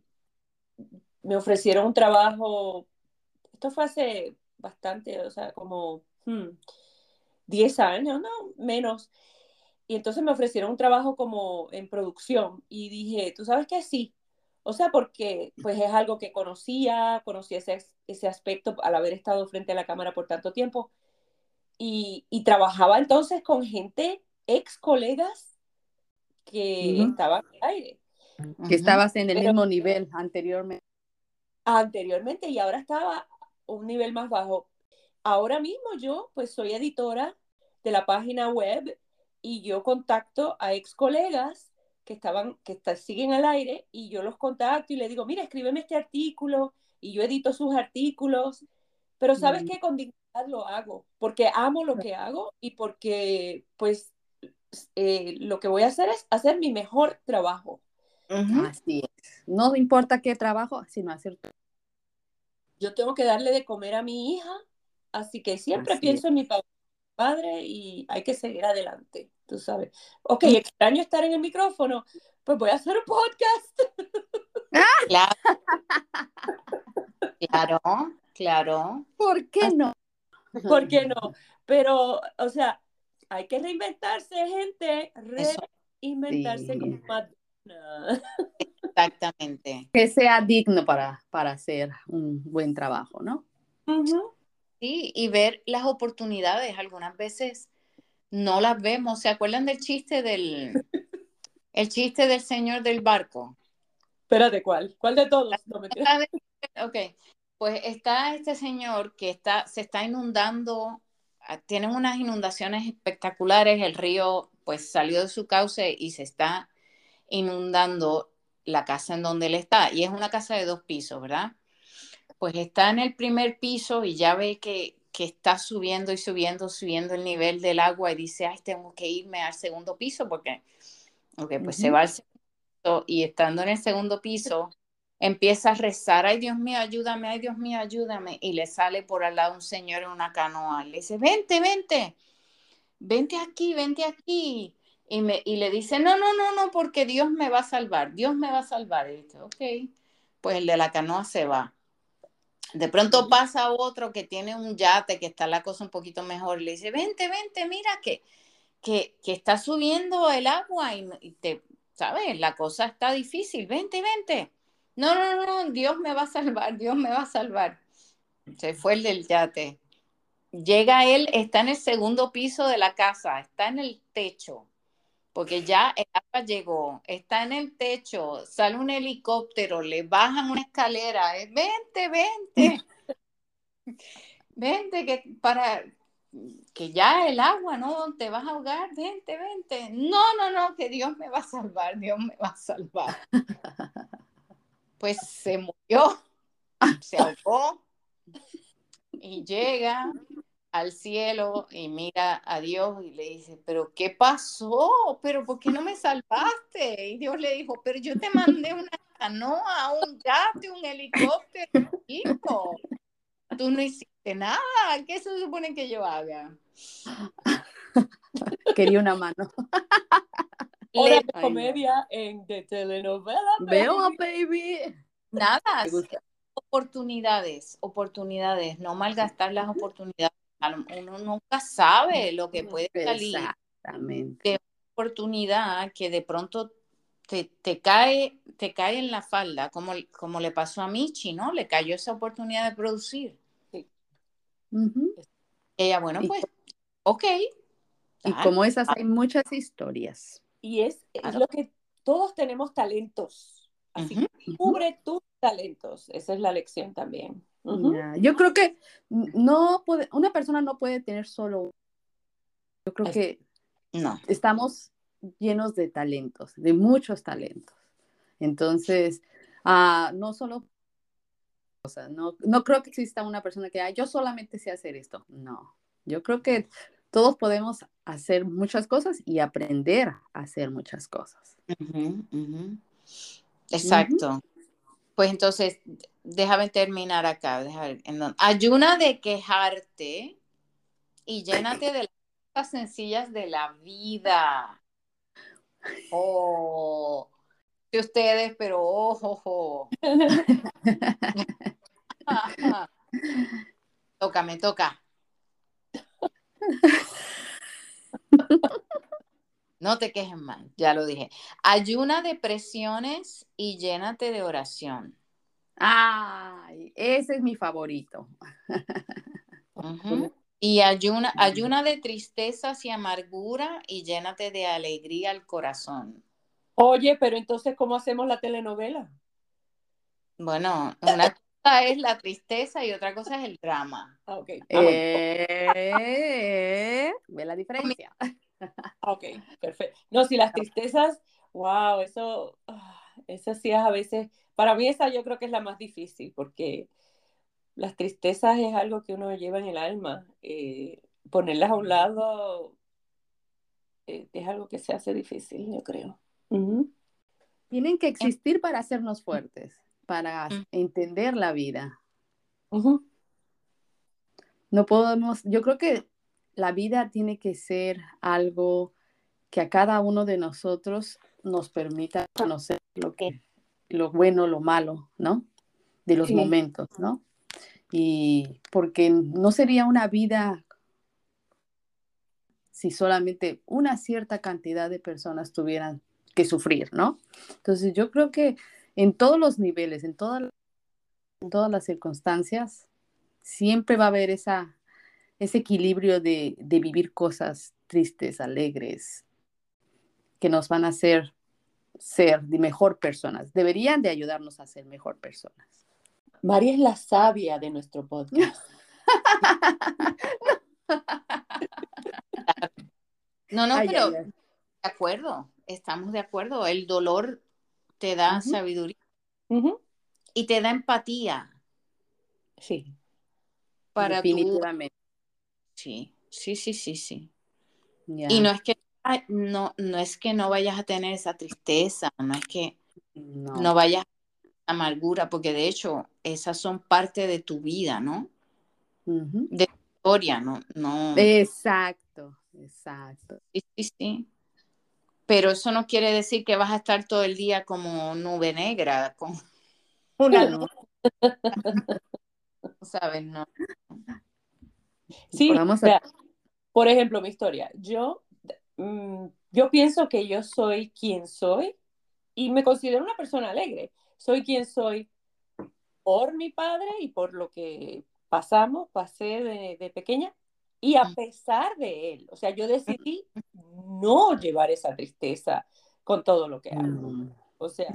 me ofrecieron un trabajo, esto fue hace bastante, o sea, como 10 hmm, años, no, menos. Y entonces me ofrecieron un trabajo como en producción y dije, tú sabes que sí, o sea, porque pues es algo que conocía, conocía ese, ese aspecto al haber estado frente a la cámara por tanto tiempo. Y, y trabajaba entonces con gente, ex colegas que estaba en aire. Que estabas en el mismo nivel anteriormente. Anteriormente y ahora estaba un nivel más bajo. Ahora mismo yo pues soy editora de la página web y yo contacto a ex colegas que estaban, que siguen al aire y yo los contacto y les digo, mira, escríbeme este artículo y yo edito sus artículos, pero sabes que con dignidad lo hago, porque amo lo que hago y porque pues eh, lo que voy a hacer es hacer mi mejor trabajo. Así es. No importa qué trabajo, sino hacer. Yo tengo que darle de comer a mi hija, así que siempre pienso en mi padre y hay que seguir adelante, tú sabes. Ok, extraño estar en el micrófono, pues voy a hacer un podcast. [laughs] Claro. claro, claro. ¿Por qué no? ¿Por qué no? [laughs] Pero, o sea, hay que reinventarse, gente, reinventarse como Exactamente. Que sea digno para, para hacer un buen trabajo, ¿no? Sí, y ver las oportunidades. Algunas veces no las vemos. ¿Se acuerdan del chiste del, el chiste del señor del barco? Espérate, ¿cuál? ¿Cuál de todos? ok, pues está este señor que está, se está inundando, ah, tienen unas inundaciones espectaculares, el río pues salió de su cauce y se está inundando la casa en donde él está. Y es una casa de dos pisos, ¿verdad? Pues está en el primer piso y ya ve que, que está subiendo y subiendo, subiendo el nivel del agua y dice, ay, tengo que irme al segundo piso porque, ok, pues se va al segundo y estando en el segundo piso, empieza a rezar, ay Dios mío, ayúdame, ay Dios mío, ayúdame, y le sale por al lado un señor en una canoa, le dice, vente, vente, vente aquí, vente aquí, y, me, y le dice, no, no, no, no, porque Dios me va a salvar, Dios me va a salvar, y dice, ok, pues el de la canoa se va. De pronto pasa otro que tiene un yate, que está la cosa un poquito mejor, le dice, vente, vente, mira que, que, que está subiendo el agua y te, ¿sabes? La cosa está difícil, vente, vente. No, no, no, Dios me va a salvar, Dios me va a salvar. Se fue el del yate. Llega él, está en el segundo piso de la casa, está en el techo, porque ya el agua llegó, está en el techo, sale un helicóptero, le bajan una escalera, vente, vente, [laughs] vente, que para, que ya el agua, ¿no? Te vas a ahogar, vente, vente. No, no, no, que Dios me va a salvar, Dios me va a salvar. Pues se murió, se ahogó y llega al cielo y mira a Dios y le dice, pero ¿qué pasó? ¿Pero por qué no me salvaste? Y Dios le dijo, pero yo te mandé una canoa, un yate, un helicóptero, hijo. Tú no hiciste nada, ¿qué se supone que yo haga? [laughs] Quería una mano. [laughs] Hora de comedia en de telenovela. Veo baby. Nada, oportunidades, oportunidades, no malgastar las oportunidades. Uno nunca sabe lo que puede salir. Exactamente. De oportunidad que de pronto te, te, cae, te cae en la falda, como, como le pasó a Michi, ¿no? Le cayó esa oportunidad de producir. Ella, bueno, pues, ok. Y como esas hay muchas historias. Y es, es lo que todos tenemos talentos. Así que cubre tus talentos. Esa es la lección también. Yo creo que no puede, una persona no puede tener solo. Yo creo que no. estamos llenos de talentos, de muchos talentos. Entonces, uh, no solo o sea, no, no creo que exista una persona que, yo solamente sé hacer esto. No, yo creo que todos podemos hacer muchas cosas y aprender a hacer muchas cosas. Exacto. Pues entonces, déjame terminar acá. ayuna de quejarte y llénate de las cosas sencillas de la vida. Oh, de ustedes, pero ojo, ojo. [laughs] toca, me toca. No te quejes más, ya lo dije. Ayuna de presiones y llénate de oración. Ay, ese es mi favorito. Y ayuna, ayuna de tristezas y amargura y llénate de alegría al corazón. Oye, pero entonces, ¿cómo hacemos la telenovela? Bueno, una cosa es la tristeza y otra cosa es el drama. Ah, ok. Eh, ve la diferencia. Ok, perfecto. No, si las tristezas, wow, eso, ah, esa sí es a veces, para mí esa yo creo que es la más difícil, porque las tristezas es algo que uno lleva en el alma. Eh, ponerlas a un lado eh, es algo que se hace difícil, yo creo. Tienen que existir para hacernos fuertes, para mm. entender la vida. No podemos, yo creo que la vida tiene que ser algo que a cada uno de nosotros nos permita conocer lo que lo bueno, lo malo, ¿no? De los momentos, ¿no? Y porque no sería una vida si solamente una cierta cantidad de personas tuvieran que sufrir, ¿no? Entonces yo creo que en todos los niveles, en, todas en todas las circunstancias, siempre va a haber esa, ese equilibrio de, de vivir cosas tristes, alegres, que nos van a hacer ser de mejor personas. Deberían de ayudarnos a ser mejor personas. María es la sabia de nuestro podcast. [laughs] No, no, Ay, pero ay, ay. de acuerdo, estamos de acuerdo. El dolor te da sabiduría y te da empatía Sí. para. Definitivamente. Sí, sí, sí, sí, sí. Y no es que ay, no, no es que no vayas a tener esa tristeza, no es que No. no vayas a amargura, porque de hecho esas son parte de tu vida, ¿no? De tu historia, ¿no? No. Exacto, exacto. Sí, sí, sí. Pero eso no quiere decir que vas a estar todo el día como nube negra, con, Una [laughs] No. ¿sabes? No. Sí, Podamos o sea, por ejemplo, mi historia. Yo, mm, yo pienso que yo soy quien soy y me considero una persona alegre. Soy quien soy por mi padre y por lo que pasamos, pasé de, de pequeña. Y a pesar de él, o sea, yo decidí no llevar esa tristeza con todo lo que hago. Mm. O sea,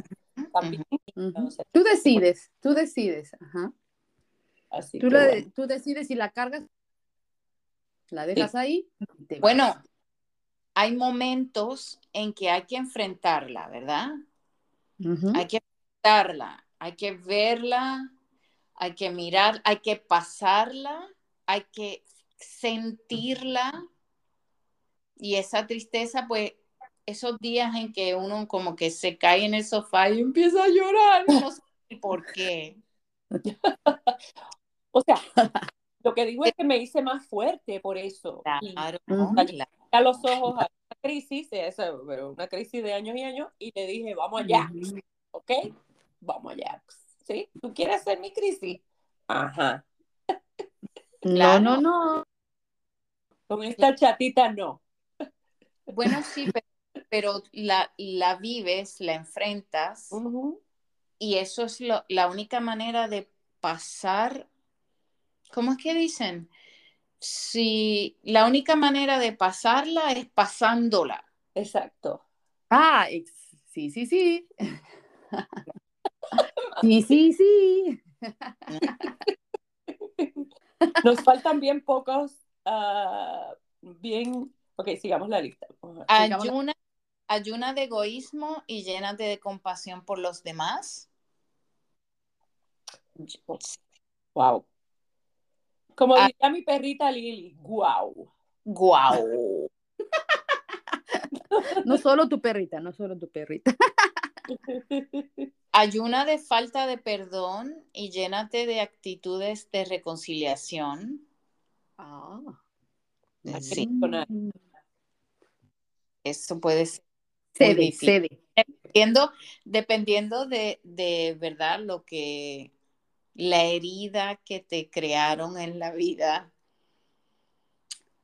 también, Ujú. o sea, Tú decides, tú decides. Ajá. así Tú, que la- bueno. tú decides si la cargas, la dejas ahí. y te vas. Bueno, hay momentos en que hay que enfrentarla, ¿verdad? Hay que enfrentarla, hay que verla, hay que mirar, hay que pasarla, hay que sentirla. Y esa tristeza, pues, esos días en que uno como que se cae en el sofá y empieza a llorar, no sé por qué. [laughs] O sea, lo que digo es que me hice más fuerte por eso. Y Claro, claro. a los ojos a una crisis, esa, pero una crisis de años y años, y le dije, vamos allá, Ujú. ¿ok? Vamos allá. ¿Sí? ¿Tú quieres hacer mi crisis? Ajá. No, no, no. Con esta chatita no. Bueno, [laughs] sí, pero, pero la, la vives, la enfrentas. Ujú. Y eso es lo- la única manera de pasar, ¿cómo es que dicen? Si la única manera de pasarla es pasándola. Exacto. Ah, ex- sí, sí, sí. Sí, sí, sí. Nos faltan bien pocos, ah, bien, ok, sigamos la lista. Ayuna, ayuna de egoísmo y llénate de compasión por los demás. Wow. Como Ah. diría mi perrita Lili, wow. Guau. [laughs] No solo tu perrita, no solo tu perrita. [laughs] Ayuna de falta de perdón y llénate de actitudes de reconciliación. Ah. Sí, Mm. eso puede ser Cede, cede. dependiendo, dependiendo de, de verdad lo que la herida que te crearon en la vida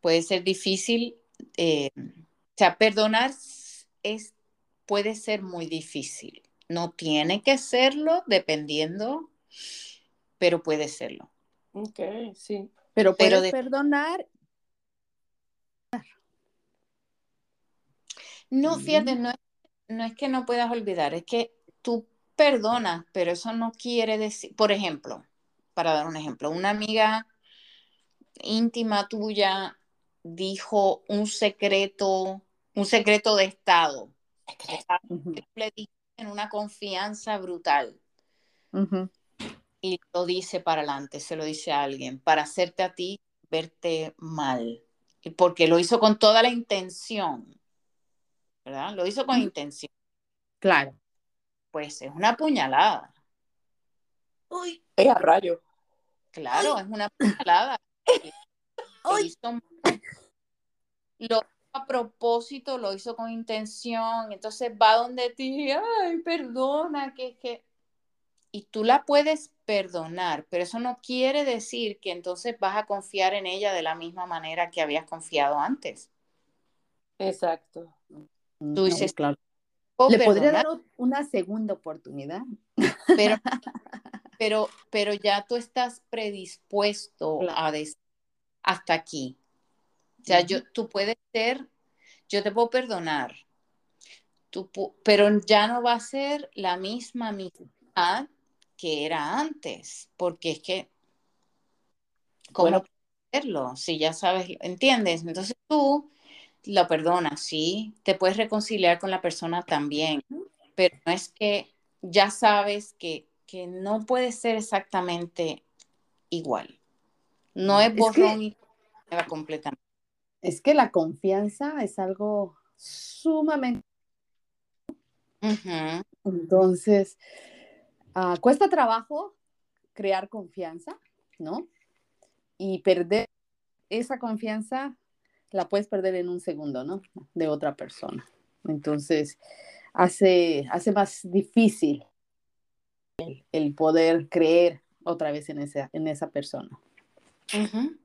puede ser difícil. eh, o sea, perdonar es, puede ser muy difícil. No tiene que serlo, dependiendo, pero puede serlo. Ok, sí. Pero Pero de- perdonar. No, Mm. fíjate, no es, no es que no puedas olvidar, es que tú perdonas, pero eso no quiere decir, por ejemplo, para dar un ejemplo, una amiga íntima tuya dijo un secreto, un secreto de estado, le en una confianza brutal. Y lo dice para adelante, se lo dice a alguien, para hacerte a ti verte mal, y porque lo hizo con toda la intención, ¿verdad? Lo hizo con intención. Claro. Pues es una puñalada. Uy, Es a rayo. claro, es una puñalada. [laughs] Lo hizo, lo hizo a propósito, lo hizo con intención, entonces va donde ti, ay, perdona, que es que... Y tú la puedes perdonar, pero eso no quiere decir que entonces vas a confiar en ella de la misma manera que habías confiado antes. Exacto. Tú dices, claro. "Puedo ¿Le podría perdonar", dar una segunda oportunidad? pero [laughs] pero, pero ya tú estás predispuesto Claro. a decir hasta aquí. O sea, yo, tú puedes ser, yo te puedo perdonar, tú pero ya no va a ser la misma amistad que era antes, porque es que, ¿cómo Bueno. hacerlo? Si ya sabes, ¿entiendes? Entonces tú lo perdonas, sí, te puedes reconciliar con la persona también, pero no es que ya sabes que, que no puede ser exactamente igual. No es Es que- borrón y nueva completamente. Es que la confianza es algo sumamente... Ujú. Entonces, ah, cuesta trabajo crear confianza, ¿no? Y perder esa confianza la puedes perder en un segundo, ¿no? De otra persona. Entonces, hace, hace más difícil el, el poder creer otra vez en esa, en esa persona. Ujú.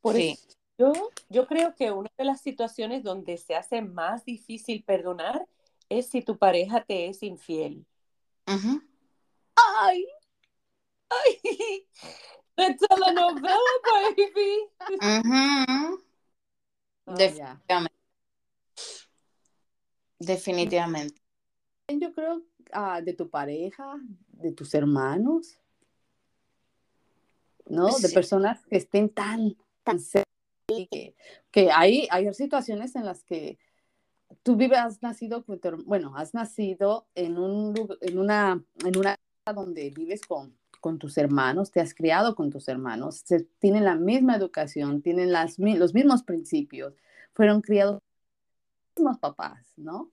Por Sí. eso, yo, yo creo que una de las situaciones donde se hace más difícil perdonar es si tu pareja te es infiel. Ujú. ¡Ay! ¡Ay! [laughs] ¡De telenovela, baby! Ujú. Ah, Def- ya. Definitivamente. Yo creo ah, de tu pareja, de tus hermanos, ¿no? De Sí. personas que estén tan, tan cerca y que, que hay, hay situaciones en las que tú vives, has nacido, bueno, has nacido en un en una, en una casa donde vives con, con tus hermanos, te has criado con tus hermanos, se- tienen la misma educación, tienen las, los mismos principios, fueron criados por los mismos papás, ¿no?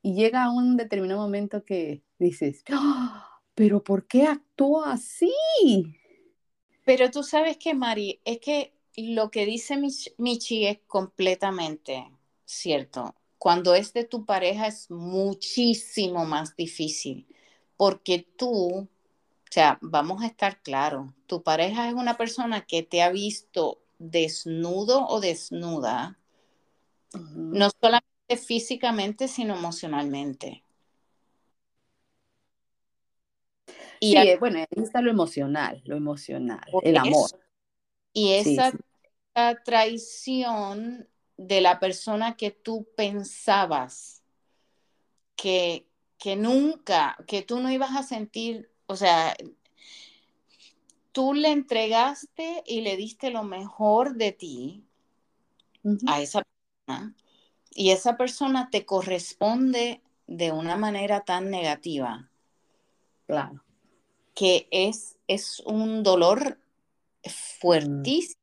Y llega un determinado momento que dices, "Ah, pero ¿por qué actúa así? Pero tú sabes que, Mari, es que lo que dice Mich- Michi es completamente cierto. Cuando es de tu pareja es muchísimo más difícil, porque tú, sea, vamos a estar claros, tu pareja es una persona que te ha visto desnudo o desnuda, no solamente físicamente, sino emocionalmente. Y Sí, eh, bueno, ahí está lo emocional, lo emocional, el amor. Y Sí, esa, sí. esa traición de la persona que tú pensabas que, que nunca, que tú no ibas a sentir, o sea, tú le entregaste y le diste lo mejor de ti a esa persona y esa persona te corresponde de una manera tan negativa Claro. que es, es un dolor fuertísimo,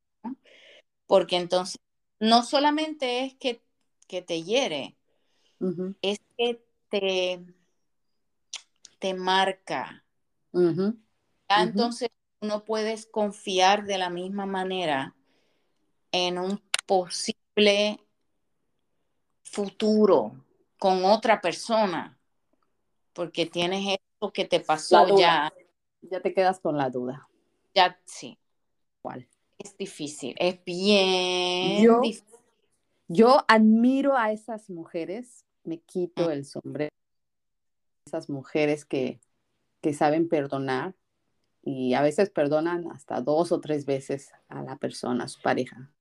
porque entonces no solamente es que, que te hiere, es que te, te marca. Ujú. entonces no puedes confiar de la misma manera en un posible futuro con otra persona, porque tienes eso que te pasó ya, Ya te quedas con la duda. ya sí, ¿Cuál? es difícil, es bien Yo- difícil. Yo admiro a esas mujeres, me quito el sombrero, esas mujeres que, que saben perdonar y a veces perdonan hasta dos o tres veces a la persona, a su pareja.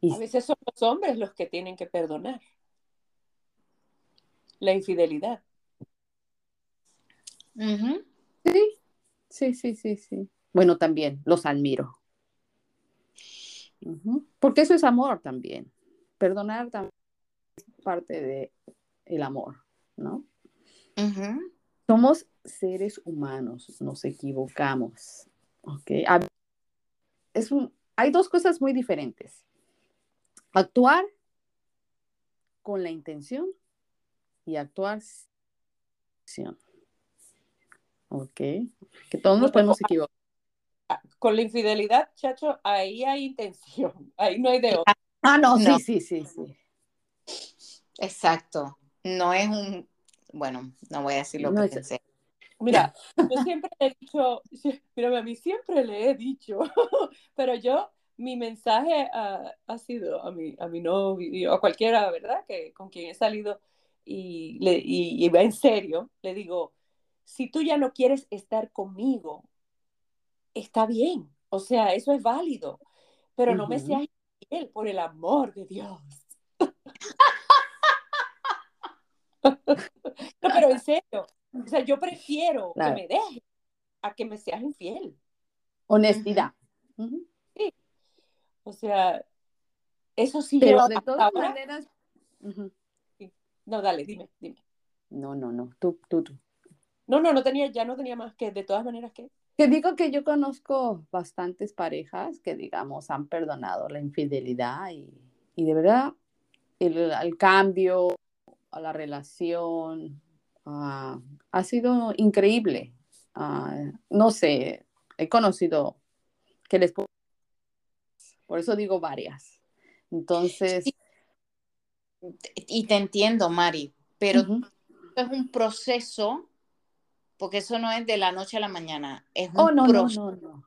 Y A veces son los hombres los que tienen que perdonar la infidelidad. Ujú. sí, sí, sí, sí. Bueno, también los admiro. Porque eso es amor también. Perdonar también es parte de el amor, ¿no? Ujú. Somos seres humanos, nos equivocamos, ¿ok? A- Es un, hay dos cosas muy diferentes. Actuar con la intención y actuar sin acción. ¿Ok? Que todos nos podemos equivocar. Con la infidelidad, chacho, ahí hay intención, [laughs] ahí no hay de otra. Ah, no, No. sí, sí, sí, sí. Exacto. No es un, bueno, no voy a decir lo No que es- pensé. Mira, [laughs] yo siempre le he dicho, mira, a mí siempre le he dicho, [laughs] pero yo, mi mensaje ha, ha sido a mi, a mi novio, a cualquiera, ¿verdad? Que con quien he salido y, le, y, y va en serio, le digo, si tú ya no quieres estar conmigo, está bien. O sea, eso es válido. Pero no me seas infiel, por el amor de Dios. [laughs] No, pero en serio. O sea, yo prefiero Claro. que me dejes a que me seas infiel. Honestidad. Ujú. O sea, eso sí Pero yo de todas ahora- maneras. No, dale, dime, dime. No, no, no. Tú, tú, tú. No, no, no tenía, ya no tenía más que de todas maneras que. Te digo que yo conozco bastantes parejas que, digamos, han perdonado la infidelidad y, y de verdad el, el cambio a la relación ah, ha sido increíble. Ah, no sé, he conocido que les puedo- por eso digo varias. Entonces, Sí. Y te entiendo, Mari, pero es un proceso, porque eso no es de la noche a la mañana, es un oh, no, proceso. no, no.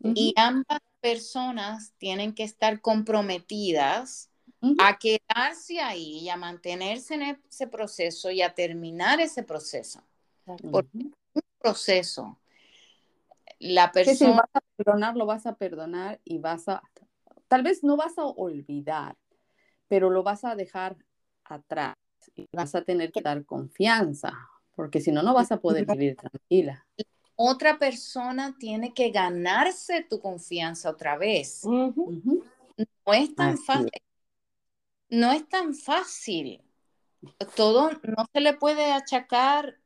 Ujú, Y ambas personas tienen que estar comprometidas a quedarse ahí y a mantenerse en ese proceso y a terminar ese proceso. por- Ujú. Proceso. La persona, vas a perdonar, lo vas a perdonar y vas a, tal vez no vas a olvidar, pero lo vas a dejar atrás y vas a tener que dar confianza, porque si no, no vas a poder vivir tranquila. otra persona tiene que ganarse tu confianza otra vez. No es tan Así fácil. No es tan fácil. Todo no se le puede achacar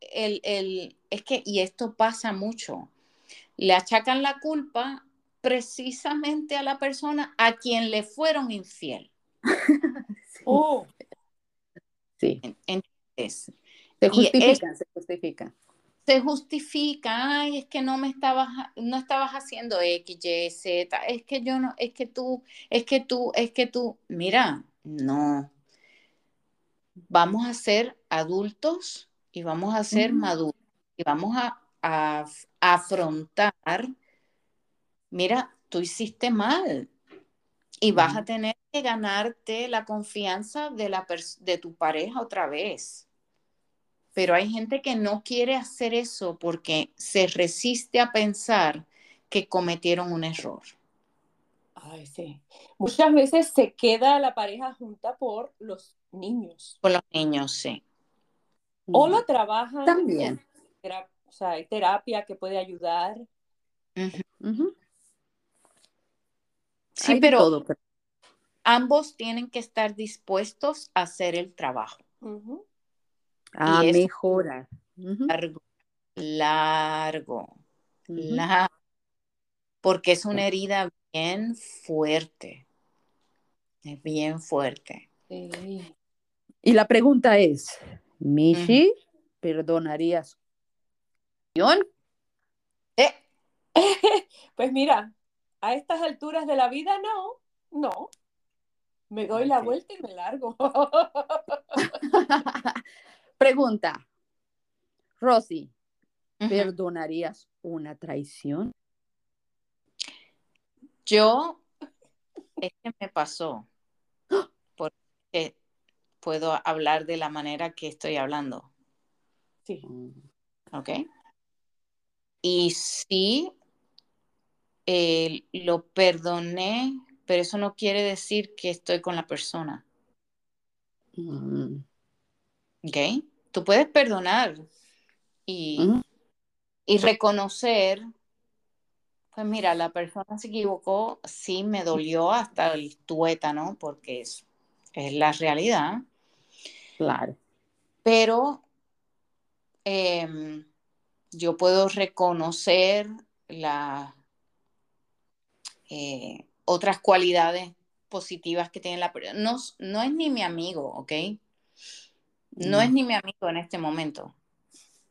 el, el, es que, y esto pasa mucho, le achacan la culpa precisamente a la persona a quien le fueron infiel. [laughs] Sí, Oh, sí. ¿Entiendes? Se Y justifican, se justifican. Se justifica, ay, es que no me estabas, no estabas haciendo X, Y, Z, es que yo no, es que tú, es que tú, es que tú, mira, no. Vamos a ser adultos y vamos a ser maduros y vamos a, a- a afrontar, mira, tú hiciste mal y vas a tener que ganarte la confianza de, la de tu pareja otra vez. Pero hay gente que no quiere hacer eso porque se resiste a pensar que cometieron un error. ay, sí. Muchas veces se queda la pareja junta por los niños. Con los niños, sí. O lo trabajan. También. O sea, hay terapia que puede ayudar. Sí, todo, pero- ambos tienen que estar dispuestos a hacer el trabajo. Ujú. a es- mejorar. Ujú. Largo, largo, largo. Porque es una herida bien fuerte. Es bien fuerte. Sí. Y la pregunta es, Mishi, ¿perdonarías? Eh, [laughs] Pues mira, a estas alturas de la vida, no, no. Me doy la vuelta y me largo. [laughs] [laughs] Pregunta, Rosy. ¿perdonarías una traición? Yo, es que me pasó, [gasps] porque puedo hablar de la manera que estoy hablando, Sí. ¿ok? Y sí, eh, lo perdoné, pero eso no quiere decir que estoy con la persona, Mm. ¿ok? Tú puedes perdonar y, y reconocer, pues mira, la persona se equivocó, sí me dolió hasta el tuétano, porque es, es la realidad. Claro. pero em, yo puedo reconocer las eh, otras cualidades positivas que tiene la persona. No, no es ni mi amigo, ¿ok? No Mm. es ni mi amigo en este momento,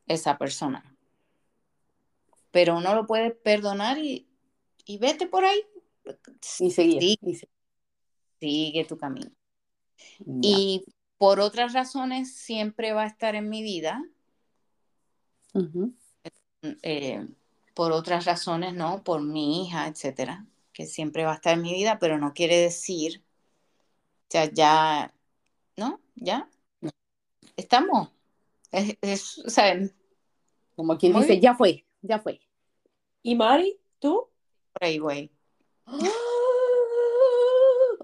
esa persona. Pero uno lo puede perdonar y, y vete por ahí. Y seguir. Sí, y se- sigue tu camino. Y por otras razones siempre va a estar en mi vida. Eh, por otras razones, ¿no? Por mi hija, etcétera, que siempre va a estar en mi vida, pero no quiere decir, o sea, ya, ¿no? Ya, estamos. Es, es, o sea, Como quien dice, bien. ya fue, ya fue. ¿Y Mari, tú? Por ahí, güey. No.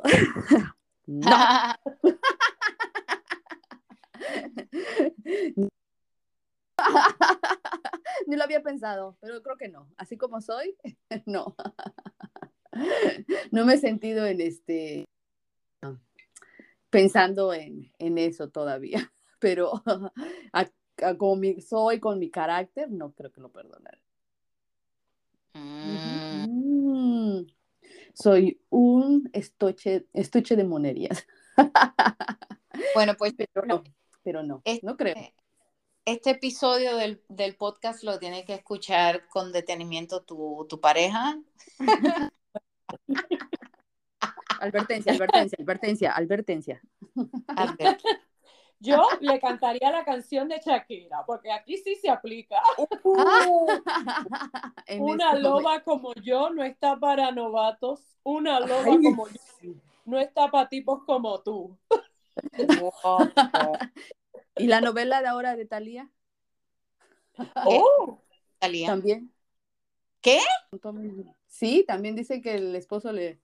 [laughs] Ni lo había pensado, pero creo que no. Así como soy, [laughs] no. No me he sentido en este pensando en, en eso todavía, pero [laughs] a- a como mi- soy con mi carácter, no creo que lo perdonaré. Mm, Mm, Soy un estuche, estuche de monerías, [laughs] Bueno, pues pero no, pero no, Este- no creo. este episodio del, del podcast lo tiene que escuchar con detenimiento tu, tu pareja. [laughs] Advertencia, advertencia, advertencia, advertencia. Albert. Yo le cantaría la canción de Shakira, porque aquí sí se aplica. [laughs] En Una este loba como yo no está para novatos. Una loba Ay, como yo no está para tipos como tú. [laughs] ¿Y la novela de ahora de Talía? Oh, Talía. También. ¿Qué? Sí, también dice que el esposo le,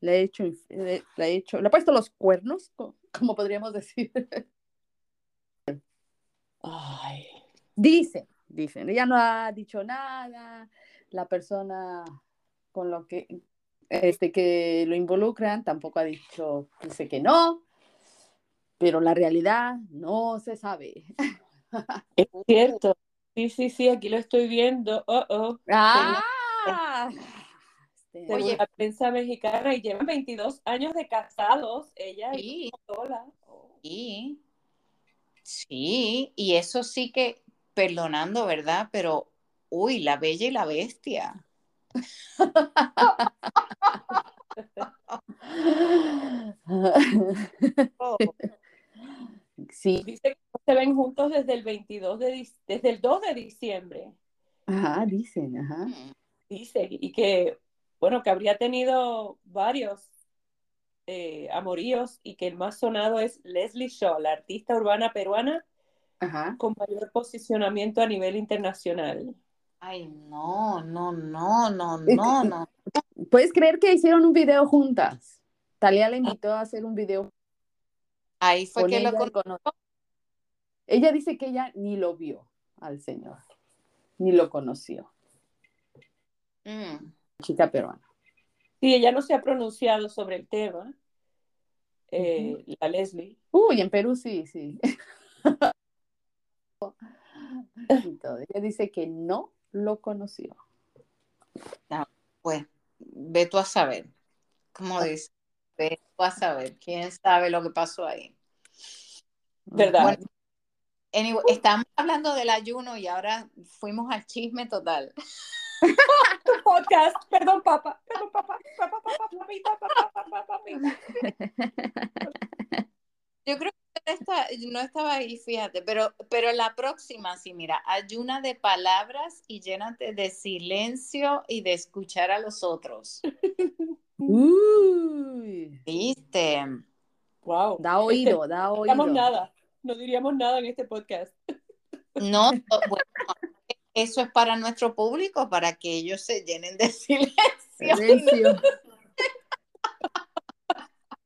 le ha hecho, le, le ha hecho, le ha puesto los cuernos, co- como podríamos decir. Ay. Dicen, dicen. Ella no ha dicho nada. La persona con lo que este que lo involucran tampoco ha dicho, dice que no. Pero la realidad no se sabe. Es cierto. Sí, sí, sí, aquí lo estoy viendo. Oh, oh. ¡Ah! Este, Según Oye. la prensa mexicana y llevan 22 años de casados, ella y sola. Sí. Sí, y eso sí que, perdonando, ¿verdad? Pero, uy, la bella y la bestia. Oh, [laughs] Sí, Dice que no se ven juntos desde el 22 de desde el 2 de diciembre. ajá, dicen, ajá. mm, Dice, y que, bueno, que habría tenido varios eh, amoríos y que el más sonado es Leslie Shaw, la artista urbana peruana Ajá. con mayor posicionamiento a nivel internacional. Ay, no, no, no, no, no, [laughs] no. ¿Puedes creer que hicieron un video juntas? Talía le invitó a hacer un video Ahí fue con que ella. lo y con otro. Ella dice que ella ni lo vio al señor, ni lo conoció, Mm, chica peruana. Sí, ella no se ha pronunciado sobre el tema, eh, la Leslie. Uy, en Perú sí, sí. [laughs] Y todo. Ella dice que no lo conoció. Pues, ve tú a saber. Como dice, ve tú a saber. ¿Quién sabe lo que pasó ahí? ¿Verdad? Bueno, Anyway, estamos hablando del ayuno y ahora fuimos al chisme total. [laughs] Podcast, perdón, papá, perdón, papá, papá, papá, papita, papá, papá, papita. Yo creo que no está- no estaba ahí, fíjate, pero, pero la próxima, sí, mira, ayuna de palabras y llénate de silencio y de escuchar a los otros. Uy, ¿Viste? Wow. da oído, da No diríamos oído. nada, no diríamos nada en este podcast. No, bueno, eso es para nuestro público, para que ellos se llenen de [laughs] silencio. Silencio. [laughs]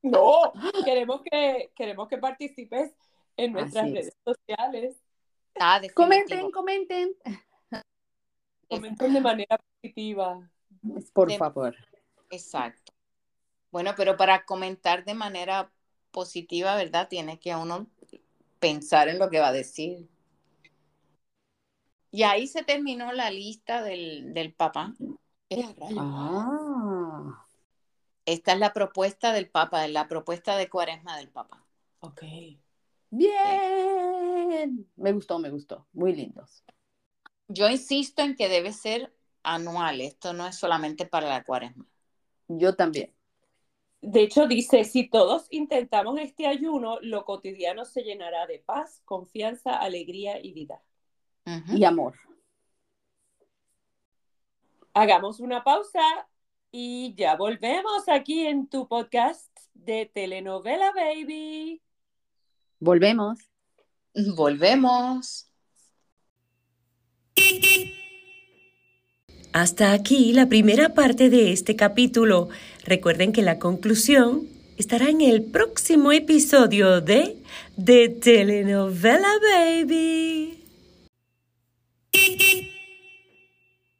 No, queremos que, queremos que participes en nuestras redes sociales. Ah, Comenten, comenten. Comenten de manera positiva. Por De- favor. Exacto. Bueno, pero para comentar de manera positiva, ¿verdad? Tiene que uno pensar en lo que va a decir. Y ahí se terminó la lista del, del Papa. Ah. Esta es la propuesta del Papa, la propuesta de cuaresma del Papa. Ok. Bien. Me gustó, me gustó. Muy lindos. Yo insisto en que debe ser anual, esto no es solamente para la cuaresma. Yo también. De hecho, dice, si todos intentamos este ayuno, lo cotidiano se llenará de paz, confianza, alegría y vida. Y amor. Hagamos una pausa y ya volvemos aquí en tu podcast de Telenovela Baby. Volvemos. Volvemos. Hasta aquí la primera parte de este capítulo. Recuerden que la conclusión estará en el próximo episodio de The Telenovela Baby. beep.